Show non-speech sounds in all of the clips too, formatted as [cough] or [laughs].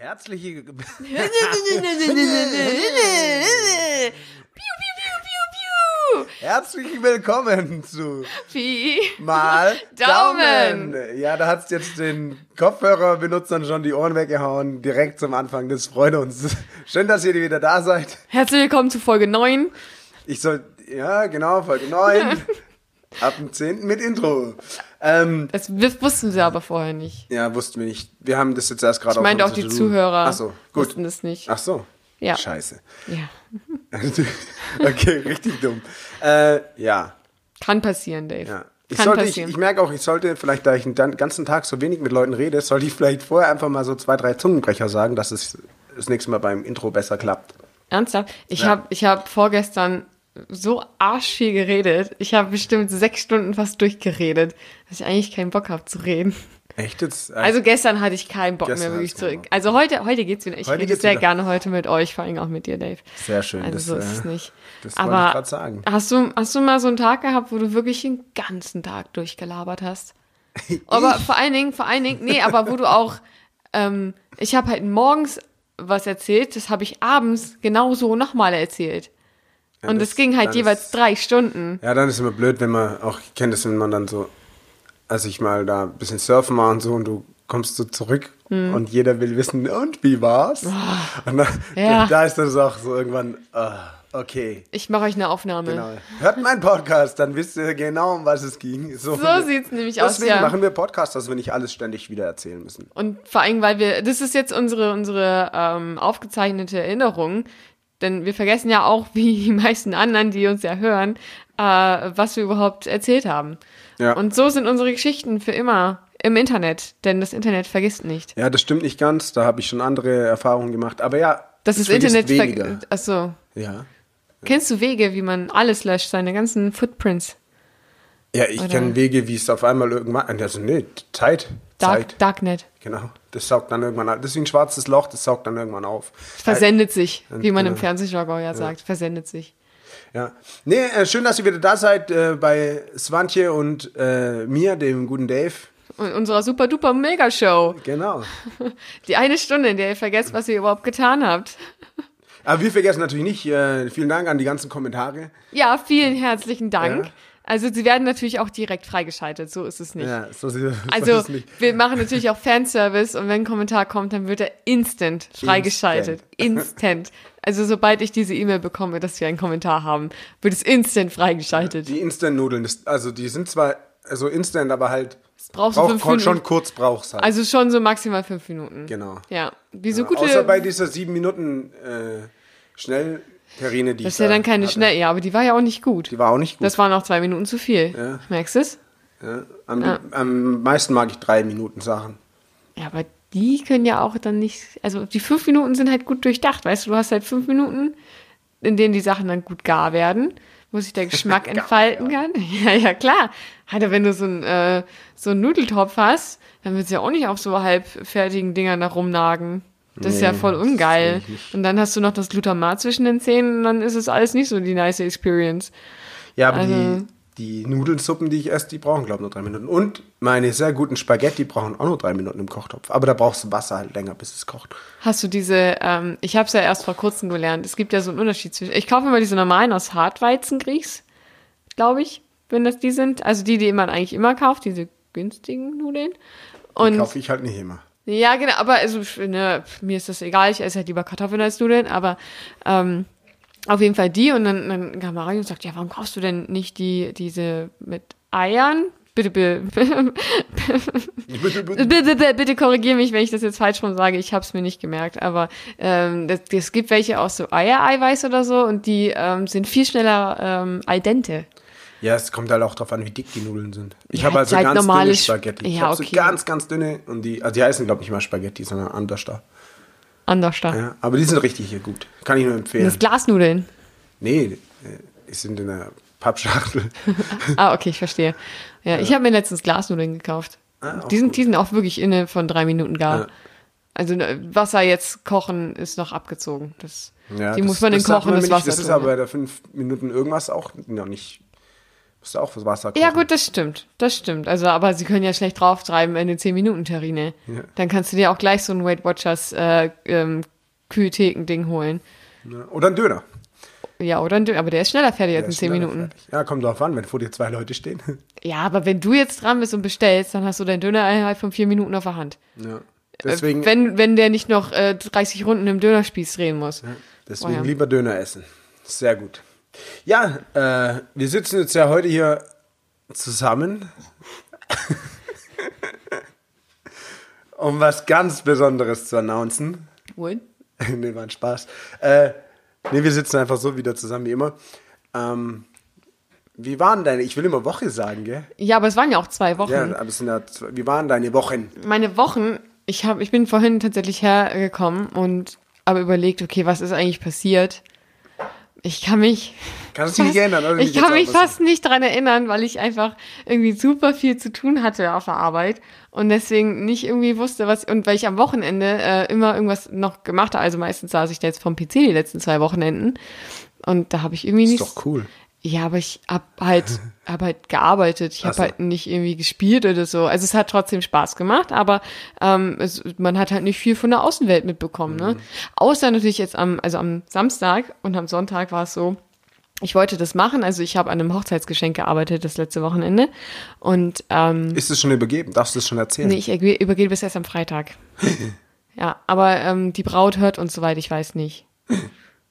Herzliche. [laughs] Herzlich willkommen zu Pi. Mal Daumen. Ja, da hat's jetzt den Kopfhörerbenutzern schon die Ohren weggehauen, direkt zum Anfang. Das freut uns. Schön, dass ihr wieder da seid. Herzlich willkommen zu Folge 9. Ich soll, ja, genau, Folge 9. [laughs] Ab dem 10. mit Intro. Ähm, Das wussten sie aber vorher nicht. ja, wussten wir nicht. Wir haben das jetzt erst gerade Ich meinte auch die. Zuhörer Ach so, gut. wussten das nicht. Ach so. Ja. Scheiße. Ja. [laughs] okay, richtig dumm. Äh, ja. Kann passieren, Dave. Ja. Ich, Kann sollte, ich, ich merke auch, ich sollte vielleicht, da ich den ganzen Tag so wenig mit Leuten rede, sollte ich vielleicht vorher einfach mal so zwei, drei Zungenbrecher sagen, dass es das nächste Mal beim Intro besser klappt. Ernsthaft? Ich Ja. habe ich hab vorgestern so arschviel geredet. Ich habe bestimmt sechs Stunden fast durchgeredet, dass ich eigentlich keinen Bock habe zu reden. Echt jetzt? Also gestern hatte ich keinen Bock mehr wirklich zurück. Also heute, heute geht's wieder. Ich Heute rede sehr wieder. gerne heute mit euch, vor allem auch mit dir, Dave. Sehr schön. Also das, so ist äh, es nicht. das wollte Aber ich grad sagen. Hast du, hast du mal so einen Tag gehabt, wo du wirklich den ganzen Tag durchgelabert hast? [laughs] Aber vor allen Dingen, vor allen Dingen, nee, aber wo du auch, ähm, ich habe halt morgens was erzählt, das habe ich abends genauso nochmal erzählt. Und das- es ging halt jeweils ist- drei Stunden. Ja, dann ist immer blöd, wenn man, auch ich kenne das, wenn man dann so, als ich mal da ein bisschen surfen war und so und du kommst so zurück Hm. und jeder will wissen, und wie war's? Und dann. Ja. da ist dann so auch so irgendwann, ah, okay. Ich mache euch eine Aufnahme. Genau. Hört meinen Podcast, dann wisst ihr genau, um was es ging. So sieht's nämlich aus, Deswegen ja. machen wir Podcasts, dass wir nicht alles ständig wieder erzählen müssen. Und vor allem, weil wir, das ist jetzt unsere, unsere ähm, aufgezeichnete Erinnerung, denn wir vergessen ja auch, [laughs] wie die meisten anderen, die uns ja hören, äh, was wir überhaupt erzählt haben. Ja. Und so sind unsere Geschichten für immer im Internet, denn das Internet vergisst nicht. Ja, das stimmt nicht ganz. Da habe ich schon andere Erfahrungen gemacht. Aber ja, Das ist Internet weniger. Achso. Ja. Kennst du Wege, wie man alles löscht, seine ganzen Footprints? Ja, ich kenne Wege, wie es auf einmal irgendwann. Also, nee, Zeit. Dark, Zeit. Darknet. Genau. Das saugt dann irgendwann auf. Das ist wie ein schwarzes Loch, das saugt dann irgendwann auf. Versendet sich, wie man im genau. Fernsehjargon ja sagt. Versendet sich. Ja. Nee, äh, schön, dass ihr wieder da seid äh, bei Swantje und äh, mir, dem guten Dave. Und unserer super duper Mega-Show. Genau. [laughs] Die eine Stunde, in der ihr vergesst, was ihr überhaupt getan habt. Aber wir vergessen natürlich nicht, äh, vielen Dank an die ganzen Kommentare. Ja, vielen herzlichen Dank. Ja. Also sie werden natürlich auch direkt freigeschaltet, so ist es nicht. Ja, so, so Also ist es nicht. wir machen natürlich auch Fanservice und wenn ein Kommentar kommt, dann wird er instant freigeschaltet. Instant. Also sobald ich diese E-Mail bekomme, dass wir einen Kommentar haben, wird es instant freigeschaltet. Die Instant-Nudeln, das- also die sind zwar also instant, aber halt brauchst du fünf schon, Minuten. schon kurz brauch's halt. Also schon so maximal fünf Minuten. genau. Ja. Wie so Ja, gute. Außer bei dieser sieben Minuten äh, Schnellterrine, die das ist ja da dann keine hatte. schnell. Ja, aber die war ja auch nicht gut. Die war auch nicht gut. Das waren auch zwei Minuten zu viel. Ja. Merkst du es? ja. Am, am meisten mag ich drei Minuten Sachen. Ja, aber die können ja auch dann nicht, also die fünf Minuten sind halt gut durchdacht, weißt du, du hast halt fünf Minuten, in denen die Sachen dann gut gar werden, wo sich der [laughs] Geschmack entfalten kann. [laughs] Ja, ja, klar. Alter, wenn du so einen, äh, so einen Nudeltopf hast, dann willst du ja auch nicht auf so halbfertigen Dingern da rumnagen. Das ist ja voll ungeil. Und dann hast du noch das Glutamat zwischen den Zähnen und dann ist es alles nicht so die nice Experience. Ja, aber Also- die, die Nudelsuppen, die ich esse, die brauchen, glaube ich, nur drei Minuten. Und meine sehr guten Spaghetti brauchen auch nur drei Minuten im Kochtopf. Aber da brauchst du Wasser halt länger, bis es kocht. Hast du diese, ähm, ich habe es ja erst vor kurzem gelernt, es gibt ja so einen Unterschied zwischen, ich kaufe immer diese normalen aus Hartweizengrieß, glaube ich, wenn das die sind. Also die, die man eigentlich immer kauft, diese günstigen Nudeln. Die Und kaufe ich halt nicht immer. Ja, genau, aber also, ne, mir ist das egal, ich esse halt lieber Kartoffeln als Nudeln, aber ähm, auf jeden Fall die und dann, dann kam Mario und sagt, ja, warum kaufst du denn nicht die, diese mit Eiern? Bitte, bitte, bitte, bitte, bitte korrigiere mich, wenn ich das jetzt falsch rum sage. Ich habe es mir nicht gemerkt, aber ähm, es gibt welche aus so Eiereiweiß oder so und die ähm, sind viel schneller ähm, al dente. Ja, es kommt halt auch drauf an, wie dick die Nudeln sind. Ich Ja, habe also halt ganz dünne Sp- Spaghetti. Ich Ja, habe okay. so ganz, ganz dünne und die, also die heißen, glaube ich, nicht mal Spaghetti, sondern anders da. Anders da. Ja, aber die sind richtig hier gut. Kann ich nur empfehlen. Das Glasnudeln. Nee, äh, die sind in der Pappschachtel. [laughs] Ah, okay, ich verstehe. Ja, ich habe mir letztens Glasnudeln gekauft. Ah, die, sind, gut. die sind auch wirklich inne von drei Minuten gar. Ja. Also ne, Wasser jetzt kochen ist noch abgezogen. Das, Ja, die das- muss man in kochendes. Wasser Das ist aber ja. bei der fünf Minuten irgendwas auch noch nicht Musst du auch was Wasser kochen. Ja, gut, das stimmt. Das stimmt. Also, aber sie können ja schlecht draufschreiben in den 10-Minuten-Terrine. Ja. Dann kannst du dir auch gleich so ein Weight Watchers äh, ähm, Kühltheken-Ding holen. Ja. Oder ein Döner. Ja, oder ein Döner. Aber der ist schneller fertig Der als in 10 schneller Minuten. fertig. Ja, kommt drauf an, wenn vor dir zwei Leute stehen. [laughs] Ja, aber wenn du jetzt dran bist und bestellst, dann hast du deinen Döner innerhalb von vier Minuten auf der Hand. Ja. Deswegen, Äh, wenn, wenn der nicht noch äh, 30 Runden im Dönerspieß drehen muss. deswegen Oh ja. lieber Döner essen. Sehr gut. Ja, äh, wir sitzen jetzt ja heute hier zusammen, [laughs] um was ganz Besonderes zu announcen. Wohl? [laughs] nee, war ein Spaß. Äh, nee, wir sitzen einfach so wieder zusammen wie immer. Ähm, wie waren deine, ich will immer Woche sagen, gell? Ja, aber es waren ja auch zwei Wochen. Ja, aber es sind ja, zwei- wie waren deine Wochen? Meine Wochen, ich, hab, ich bin vorhin tatsächlich hergekommen und habe überlegt, okay, was ist eigentlich passiert? Ich kann mich. Kannst du dich nicht erinnern? Oder? Ich kann mich fast nicht dran erinnern, weil ich einfach irgendwie super viel zu tun hatte auf der Arbeit und deswegen nicht irgendwie wusste, was. Und weil ich am Wochenende äh, immer irgendwas noch gemacht habe, also meistens saß ich da jetzt vom PC die letzten zwei Wochenenden und da habe ich irgendwie Ist nicht. doch cool. Ja, aber ich hab halt, [laughs] hab halt gearbeitet. Ich habe so. halt nicht irgendwie gespielt oder so. Also es hat trotzdem Spaß gemacht, aber ähm, es, man hat halt nicht viel von der Außenwelt mitbekommen. Ne? Außer natürlich jetzt am, also am Samstag und am Sonntag war es so, ich wollte das machen. Also ich habe an einem Hochzeitsgeschenk gearbeitet das letzte Wochenende. Und ähm, Ist es schon übergeben? Darfst du es schon erzählen? nee, ich überge- übergebe es erst am Freitag. [laughs] ja, aber ähm, die Braut hört uns soweit, ich weiß nicht. [laughs]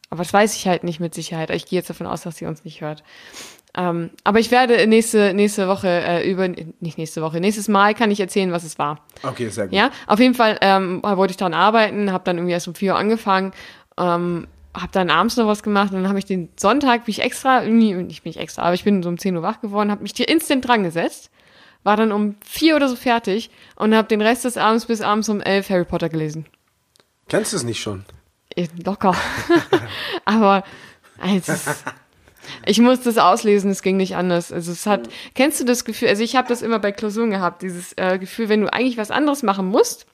Aber das weiß ich halt nicht mit Sicherheit. Ich gehe jetzt davon aus, dass sie uns nicht hört. Ähm, aber ich werde nächste, nächste Woche äh, über, nicht nächste Woche, nächstes Mal kann ich erzählen, was es war. Okay, sehr gut. Ja, auf jeden Fall ähm, wollte ich daran arbeiten, habe dann irgendwie erst um 4 Uhr angefangen, ähm, habe dann abends noch was gemacht und dann habe ich den Sonntag, bin ich extra, irgendwie, nicht bin ich extra, aber ich bin so um 10 Uhr wach geworden, habe mich hier instant dran gesetzt, war dann um 4 oder so fertig und habe den Rest des Abends bis abends um 11 Harry Potter gelesen. Kennst du es nicht schon? Locker. [laughs] aber also, ich musste es auslesen, es ging nicht anders. Also es hat, kennst du das Gefühl, also ich habe das immer bei Klausuren gehabt, dieses äh, Gefühl, wenn du eigentlich was anderes machen musst,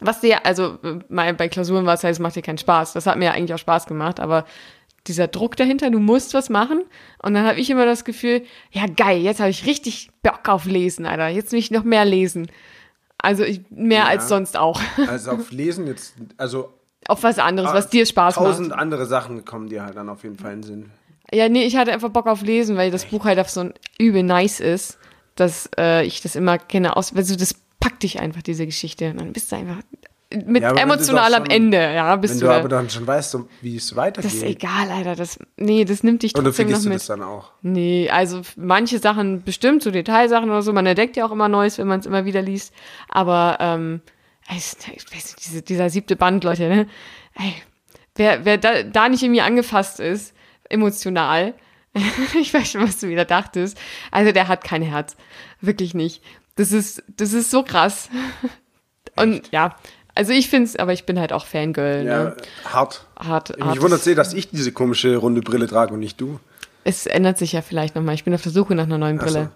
was dir, also äh, bei Klausuren war es halt, es macht dir keinen Spaß. Das hat mir ja eigentlich auch Spaß gemacht, aber dieser Druck dahinter, du musst was machen. Und dann habe ich immer das Gefühl, ja geil, jetzt habe ich richtig Bock auf Lesen, Alter. Jetzt will ich noch mehr lesen. Also ich, mehr Ja. als sonst auch. Also auf Lesen jetzt, also auf was anderes, was dir Spaß macht. tausend andere Sachen kommen dir halt dann auf jeden Fall in den Sinn. Ja, nee, ich hatte einfach Bock auf Lesen, weil das Buch halt auf so ein übel nice ist, dass äh, ich das immer kenne aus, also das packt dich einfach, diese Geschichte. Und dann bist du einfach mit Ja, du emotional doch am schon- Ende, ja, bist Wenn du. du aber dann schon weißt, wie es das weitergeht. ist egal, Alter. Das, nee, das nimmt dich trotzdem noch vergisst du mit. das dann auch? Nee, also manche Sachen bestimmt, so Detailsachen oder so, man entdeckt ja auch immer Neues, wenn man es immer wieder liest. Aber ähm, ich weiß nicht, diese, dieser siebte Band, Leute, ne? Ey, wer, wer da, da nicht irgendwie angefasst ist, emotional, [laughs] ich weiß schon, was du wieder dachtest, also der hat kein Herz. Wirklich nicht. Das ist, das ist so krass. [laughs] Und ja, also ich find's, aber ich bin halt auch Fangirl. Ja, Ne? hart. Hart, Mich wundert sehr, dass ich diese komische runde Brille trage und nicht du. Es ändert sich ja vielleicht nochmal. Ich bin auf der Suche nach einer neuen Ach so. Brille.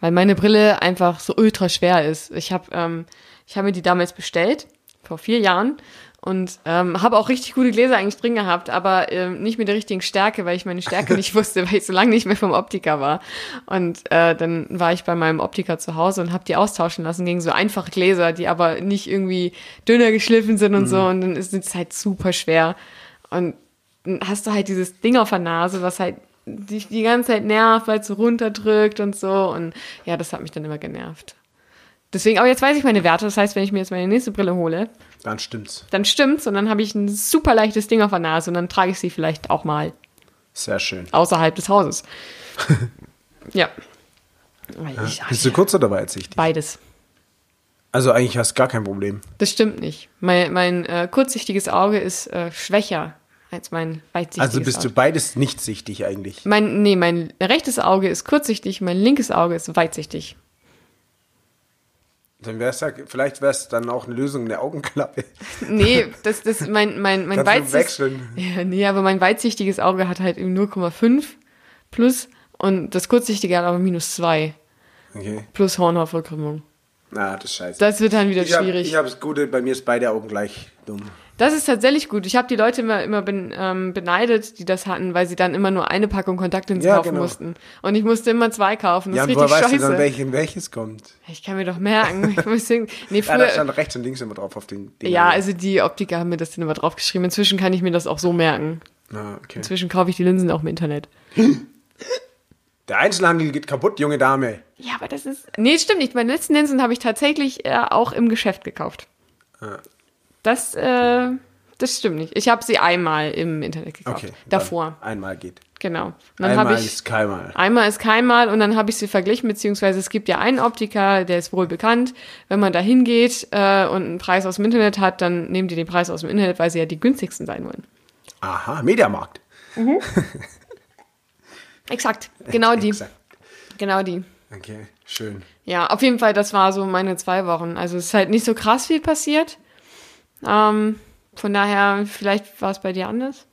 Weil meine Brille einfach so ultra schwer ist. Ich habe ähm, ich hab mir die damals bestellt, vor vier Jahren. Und ähm, habe auch richtig gute Gläser eigentlich drin gehabt, aber ähm, nicht mit der richtigen Stärke, weil ich meine Stärke [laughs] nicht wusste, weil ich so lange nicht mehr vom Optiker war. Und äh, dann war ich bei meinem Optiker zu Hause und habe die austauschen lassen gegen so einfache Gläser, die aber nicht irgendwie dünner geschliffen sind und so. Und dann ist es halt super schwer. Und dann hast du halt dieses Ding auf der Nase, was halt dich die ganze Zeit nervt, weil es so runterdrückt und so. Und ja, das hat mich dann immer genervt. Deswegen, aber jetzt weiß ich meine Werte. Das heißt, wenn ich mir jetzt meine nächste Brille hole, Dann stimmt's. dann stimmt's und dann habe ich ein super leichtes Ding auf der Nase und dann trage ich sie vielleicht auch mal Sehr schön. außerhalb des Hauses. [laughs] ja. Ich, Bist du kurz oder weitsichtig? beides. Also eigentlich hast du gar kein Problem. Das stimmt nicht. Mein, mein äh, kurzsichtiges Auge ist äh, schwächer als mein weitsichtiges Also bist Auge. du beides nicht sichtig eigentlich. Mein, nee, mein rechtes Auge ist kurzsichtig, mein linkes Auge ist weitsichtig. Dann wär's ja, vielleicht wäre es dann auch eine Lösung eine Augenklappe. [laughs] Nee, das, das, mein, mein, mein weitsichtiges. Ja, nee, aber mein weitsichtiges Auge hat halt eben 0,5 plus und das kurzsichtige hat aber minus 2 Okay. plus Hornhautverkrümmung. Na, das ist scheiße. Das wird dann wieder ich hab, schwierig. Ich habe das Gute, bei mir ist beide Augen gleich dumm. Das ist tatsächlich gut. Ich habe die Leute immer, immer ben, ähm, beneidet, die das hatten, weil sie dann immer nur eine Packung Kontaktlinsen Ja, kaufen genau. mussten. Und ich musste immer zwei kaufen. Das Ja, ist und woher richtig weißt du scheiße. dann, welchen, welches kommt? ich kann mir doch merken. [laughs] Nee, Ja, da früher, stand rechts und links immer drauf auf den Dingern. ja, also die Optiker haben mir das dann immer draufgeschrieben. Inzwischen kann ich mir das auch so merken. Ah, okay. Inzwischen kaufe ich die Linsen auch im Internet. [laughs] Der Einzelhandel geht kaputt, junge Dame. Ja, aber das ist. Nee, stimmt nicht. Meine letzten Linsen habe ich tatsächlich äh, auch im Geschäft gekauft. Ah. Das, äh, das stimmt nicht. Ich habe sie einmal im Internet gekauft. Okay. davor. Einmal geht. Genau. Und dann Einmal ich. ist keinmal. Einmal ist keinmal und dann habe ich sie verglichen, beziehungsweise es gibt ja einen Optiker, der ist wohl bekannt. Wenn man da hingeht äh, und einen Preis aus dem Internet hat, dann nehmen die den Preis aus dem Internet, weil sie ja die günstigsten sein wollen. Aha, Mediamarkt. [laughs] Exakt, genau die. Exakt. Genau die. Okay, schön. Ja, auf jeden Fall, das war so meine zwei Wochen. Also es ist halt nicht so krass viel passiert. Ähm, von daher, vielleicht war es bei dir anders.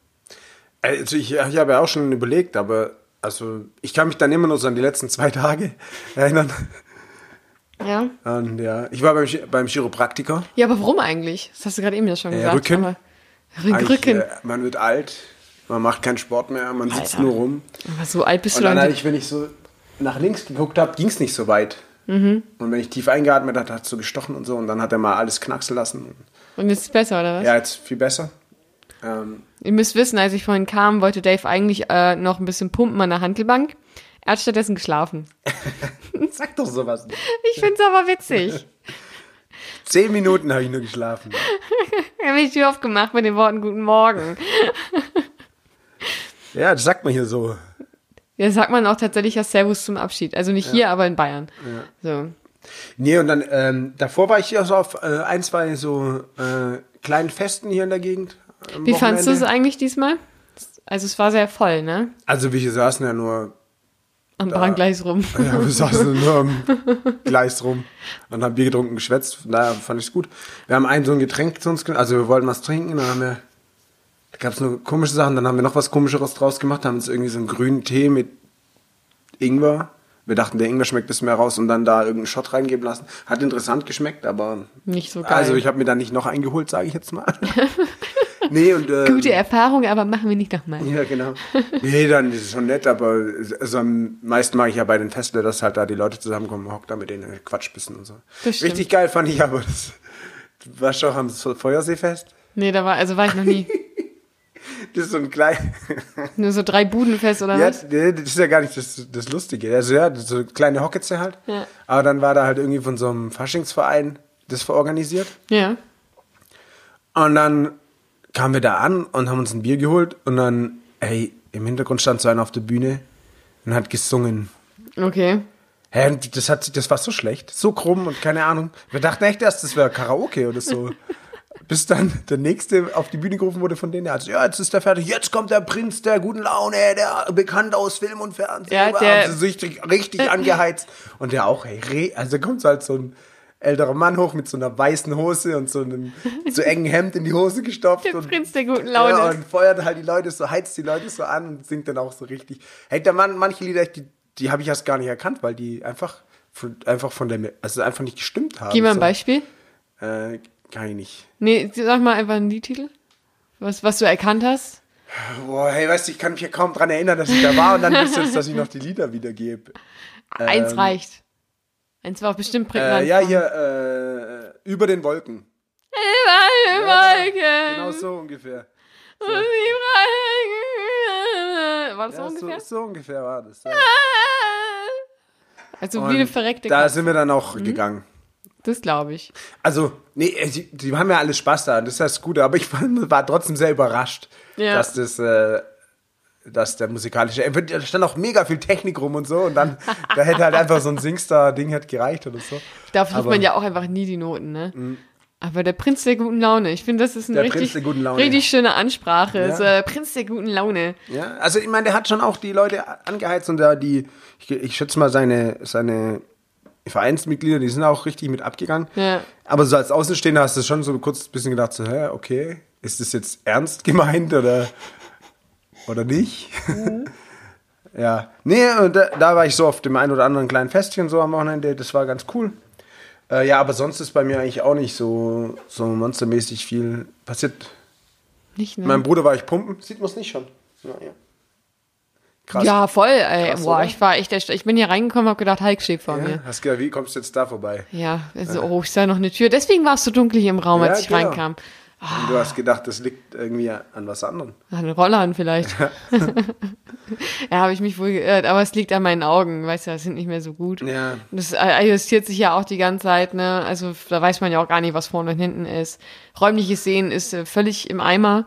Also ich, ich habe ja auch schon überlegt, aber also ich kann mich dann immer nur so an die letzten zwei Tage [laughs] erinnern. Ja. Und ja, ich war beim, beim Chiropraktiker. Ja, aber warum eigentlich? Das hast du gerade eben ja schon Äh, gesagt. Rücken. Aber Rücken. Äh, man wird alt, man macht keinen Sport mehr, man sitzt Alter. nur rum. Aber so alt bist Und du dann dann. ich, wenn ich so nach links geguckt habe, ging es nicht so weit. Mhm. Und wenn ich tief eingeatmet habe, hat es so gestochen und so. Und dann hat er mal alles knacksen lassen. Und jetzt ist es besser, oder was? Ja, jetzt viel besser. Ähm, Ihr müsst wissen, als ich vorhin kam, wollte Dave eigentlich äh, noch ein bisschen pumpen an der Handelbank. Er hat stattdessen geschlafen. [laughs] sag doch sowas nicht. Ich find's aber witzig. Zehn Minuten habe ich nur geschlafen. [laughs] Er hat mich die aufgemacht mit den Worten Guten Morgen. [laughs] Ja, das sagt man hier so. Ja, sagt man auch tatsächlich ja Servus zum Abschied. Also nicht hier, aber in Bayern. So. Nee, und dann, ähm, davor war ich hier so auf äh, ein, zwei so äh, kleinen Festen hier in der Gegend. Wie fandst du es eigentlich diesmal? Also es war sehr voll, ne? Also wir saßen ja nur, Am Bahngleis rum. [laughs] ja, wir saßen nur am [laughs] Gleis rum und haben Bier getrunken, geschwätzt. Daher fand ich es gut. Wir haben ein so ein Getränk zu uns, ge- also wir wollten was trinken, dann haben wir, da gab es nur komische Sachen, dann haben wir noch was Komischeres draus gemacht, haben uns irgendwie so einen grünen Tee mit Ingwer. Wir dachten, der Ingwer schmeckt es mehr raus und dann da irgendeinen Shot reingeben lassen. Hat interessant geschmeckt, aber Nicht so geil. Also ich habe mir da nicht noch eingeholt, sage ich jetzt mal. [laughs] nee, und äh, Gute Erfahrung, aber machen wir nicht nochmal. ja, genau. Nee, dann ist es schon nett, aber also am meisten mag ich ja bei den Festle, dass halt da die Leute zusammenkommen, hockt da mit denen Quatsch bisschen und so. Richtig geil fand ich aber das. Du warst doch am Feuerseefest? Nee, da war, also war ich noch nie. [laughs] Das ist so ein klein. [laughs] Nur so drei Budenfest oder ja, was? das ist ja gar nicht das, das Lustige. Also ja, so eine kleine Hocketze halt. Ja. Aber dann war da halt irgendwie von so einem Faschingsverein das verorganisiert. Ja. Und dann kamen wir da an und haben uns ein Bier geholt und dann, ey, im Hintergrund stand so einer auf der Bühne und hat gesungen. Okay. Hä, und das, hat, das war so schlecht, so krumm und keine Ahnung. Wir dachten echt erst, das wäre Karaoke oder so. [laughs] Bis dann der Nächste auf die Bühne gerufen wurde von denen, der hat so, ja, jetzt ist der fertig, jetzt kommt der Prinz der guten Laune, der bekannt aus Film und Fernsehen. Ja, der- Also richtig, richtig angeheizt. Und der auch, hey, re, also kommt so halt so ein älterer Mann hoch mit so einer weißen Hose und so einem [laughs] so engen Hemd in die Hose gestopft. Der und, Prinz der guten Laune. Ja, und feuert halt die Leute so, heizt die Leute so an und singt dann auch so richtig. Hey, der Mann, manche Lieder, die, die habe ich erst gar nicht erkannt, weil die einfach von, einfach von der, also einfach nicht gestimmt haben. Gib mal ein so. Beispiel. Äh, kann ich nicht. Nee, sag mal einfach einen Liedtitel. Was, was du erkannt hast. Boah, hey, weißt du, ich kann mich ja kaum dran erinnern, dass ich da war und dann wisst ihr dass ich noch die Lieder wiedergebe. Eins Ähm, reicht. Eins war auch bestimmt prägnant. Äh, ja, hier, äh, über den Wolken. Über die Wolken. Genau so ungefähr. Wolken. War das so Ja, ungefähr? So, so ungefähr war das. Ja. Also Und wie eine verreckte Da sind wir dann auch Mhm. gegangen. Das glaube ich. Also, nee, äh, die, die haben ja alle Spaß da, das ist das Gute, aber ich [laughs] war, trotzdem sehr überrascht, Ja. dass das, äh, dass der musikalische, da stand auch mega viel Technik rum und so und dann, [laughs] da hätte halt einfach so ein Singstar-Ding halt gereicht oder so. Da Mhm. man ja auch einfach nie die Noten, ne? Aber der Prinz der guten Laune, ich finde, das ist eine Der richtig, der richtig schöne Ansprache. Ja. Das, äh, Prinz der guten Laune. Ja, also ich meine, der hat schon auch die Leute angeheizt und da die, ich, ich schätze mal seine, seine Vereinsmitglieder, die sind auch richtig mit abgegangen. Ja. Aber so als Außenstehender hast du schon so kurz ein bisschen gedacht, so, hä, okay, ist das jetzt ernst gemeint oder, oder nicht? [laughs] ja, nee, und da, da war ich so auf dem einen oder anderen kleinen Festchen so am Wochenende, das war ganz cool. Äh, ja, aber sonst ist bei mir eigentlich auch nicht so, so monstermäßig viel passiert. Nicht, ne? Mein Bruder war ich pumpen, sieht man es nicht schon. Ja, ja. Krass. Ja, voll, ey. Krass, Boah, oder? ich war echt, ich bin hier reingekommen, hab gedacht, Hulk steht vor Ja, mir. hast gedacht, wie kommst du jetzt da vorbei? Ja, also, oh, ich sah noch eine Tür. Deswegen war es so dunkel hier im Raum, Ja, als ich genau. reinkam. Und du hast gedacht, das liegt irgendwie an was anderem. An Rollern vielleicht. ja, [laughs] habe ich mich wohl geirrt, aber es liegt an meinen Augen, weißt du, das sind nicht mehr so gut. Ja. Das adjustiert sich ja auch die ganze Zeit, ne? Also da weiß man ja auch gar nicht, was vorne und hinten ist. Räumliches Sehen ist äh, völlig im Eimer.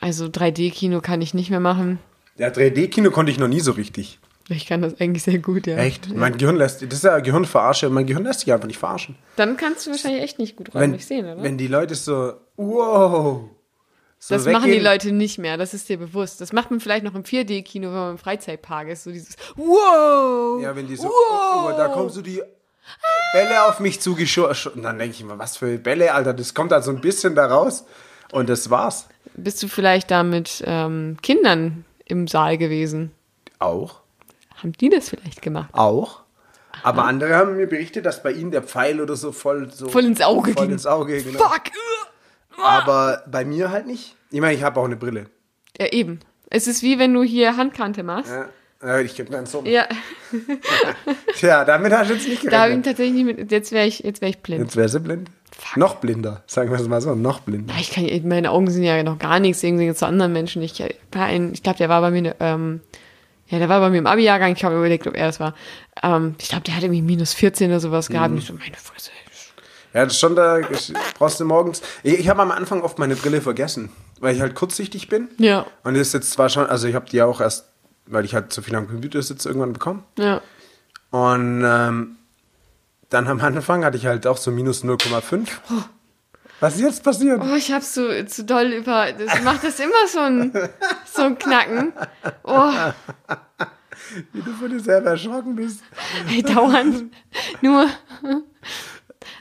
Also 3D-Kino kann ich nicht mehr machen. Ja, 3D-Kino konnte ich noch nie so richtig. Ich kann das eigentlich sehr gut, ja. Echt? Mein Gehirn lässt, das ist ja Gehirnverarsche, mein Gehirn lässt sich einfach nicht verarschen. Dann kannst du wahrscheinlich echt nicht gut räumlich sehen, oder? wenn die Leute so, wow. So das machen die. Leute nicht mehr, das ist dir bewusst. Das macht man vielleicht noch im 4D-Kino, wenn man im Freizeitpark ist. So dieses Wow! Ja, wenn die so, wow! oh, da kommen so die Bälle auf mich zugeschossen. Und dann denke ich immer, was für Bälle, Alter, das kommt halt so ein bisschen da raus. Und das war's. Bist du vielleicht da mit ähm, Kindern im Saal gewesen? Auch. Haben die das vielleicht gemacht? Auch. Aber andere haben mir berichtet, dass bei ihnen der Pfeil oder so voll so Voll ins Auge voll ging. ins Auge, genau. Fuck! Aber bei mir halt nicht. Ich meine, ich habe auch eine Brille. Ja, eben. Es ist wie wenn du hier Handkante machst. Ja, ich gebe mir einen so. Ja, [laughs] Tja, damit hast du jetzt nicht da habe ich gerechnet. tatsächlich nicht mit. Jetzt wäre ich, jetzt wär ich blind. Jetzt wäre sie blind. Noch blinder, sagen wir es mal so, noch blinder. Ja, Ich kann, meine Augen sind ja noch gar nichts irgendwie zu anderen Menschen. Ich, ein, ich glaube, der war bei mir, ähm, ja, der war bei mir im Abi-Jahrgang. Ich habe überlegt, ob er das war. Ähm, ich glaube, der hatte irgendwie minus 14 oder sowas gehabt. Und ich so, meine Fresse. Ja, das ist schon da, ich- brauchst du morgens. Ich, ich habe am Anfang oft meine Brille vergessen, weil ich halt kurzsichtig bin. Ja, Und das ist jetzt zwar schon, also ich habe die auch erst, weil ich halt so viel am Computer sitze, irgendwann bekommen. ja. Und ähm, dann am Anfang hatte ich halt auch so minus 0,5. Was ist jetzt passiert? Oh, ich hab's so zu doll über. Das macht das immer so ein, so ein Knacken. Oh, [laughs] Wie du von dir selber erschrocken bist. ey, dauernd. Nur.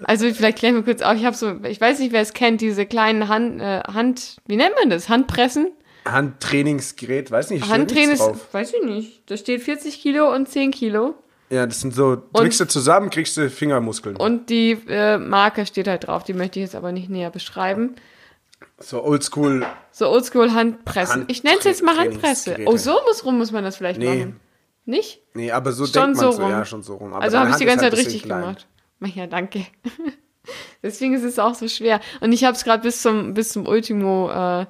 Also vielleicht klären wir kurz auf. Ich habe so, ich weiß nicht, wer es kennt, diese kleinen Hand, äh, Hand, wie nennt man das? Handpressen? Handtrainingsgerät, weiß nicht, steht Handtraining nichts ist, drauf. weiß ich nicht. Da steht 40 Kilo und 10 Kilo. Ja, das sind so, drückst du zusammen, kriegst du Fingermuskeln. Und die äh, Marke steht halt drauf. Die möchte ich jetzt aber nicht näher beschreiben. so oldschool. So oldschool Handpressen. Hand- ich nenne es jetzt mal Handpresse. Oh, so muss rum muss man das vielleicht Nee. machen. Nicht? Nee, aber so Schon denkt man so so, rum. ja, schon so rum. Aber also habe ich die ganze Zeit halt ein richtig klein. gemacht. Ja, danke. [laughs] Deswegen ist es auch so schwer. Und ich habe es gerade bis zum, bis zum Ultimo äh,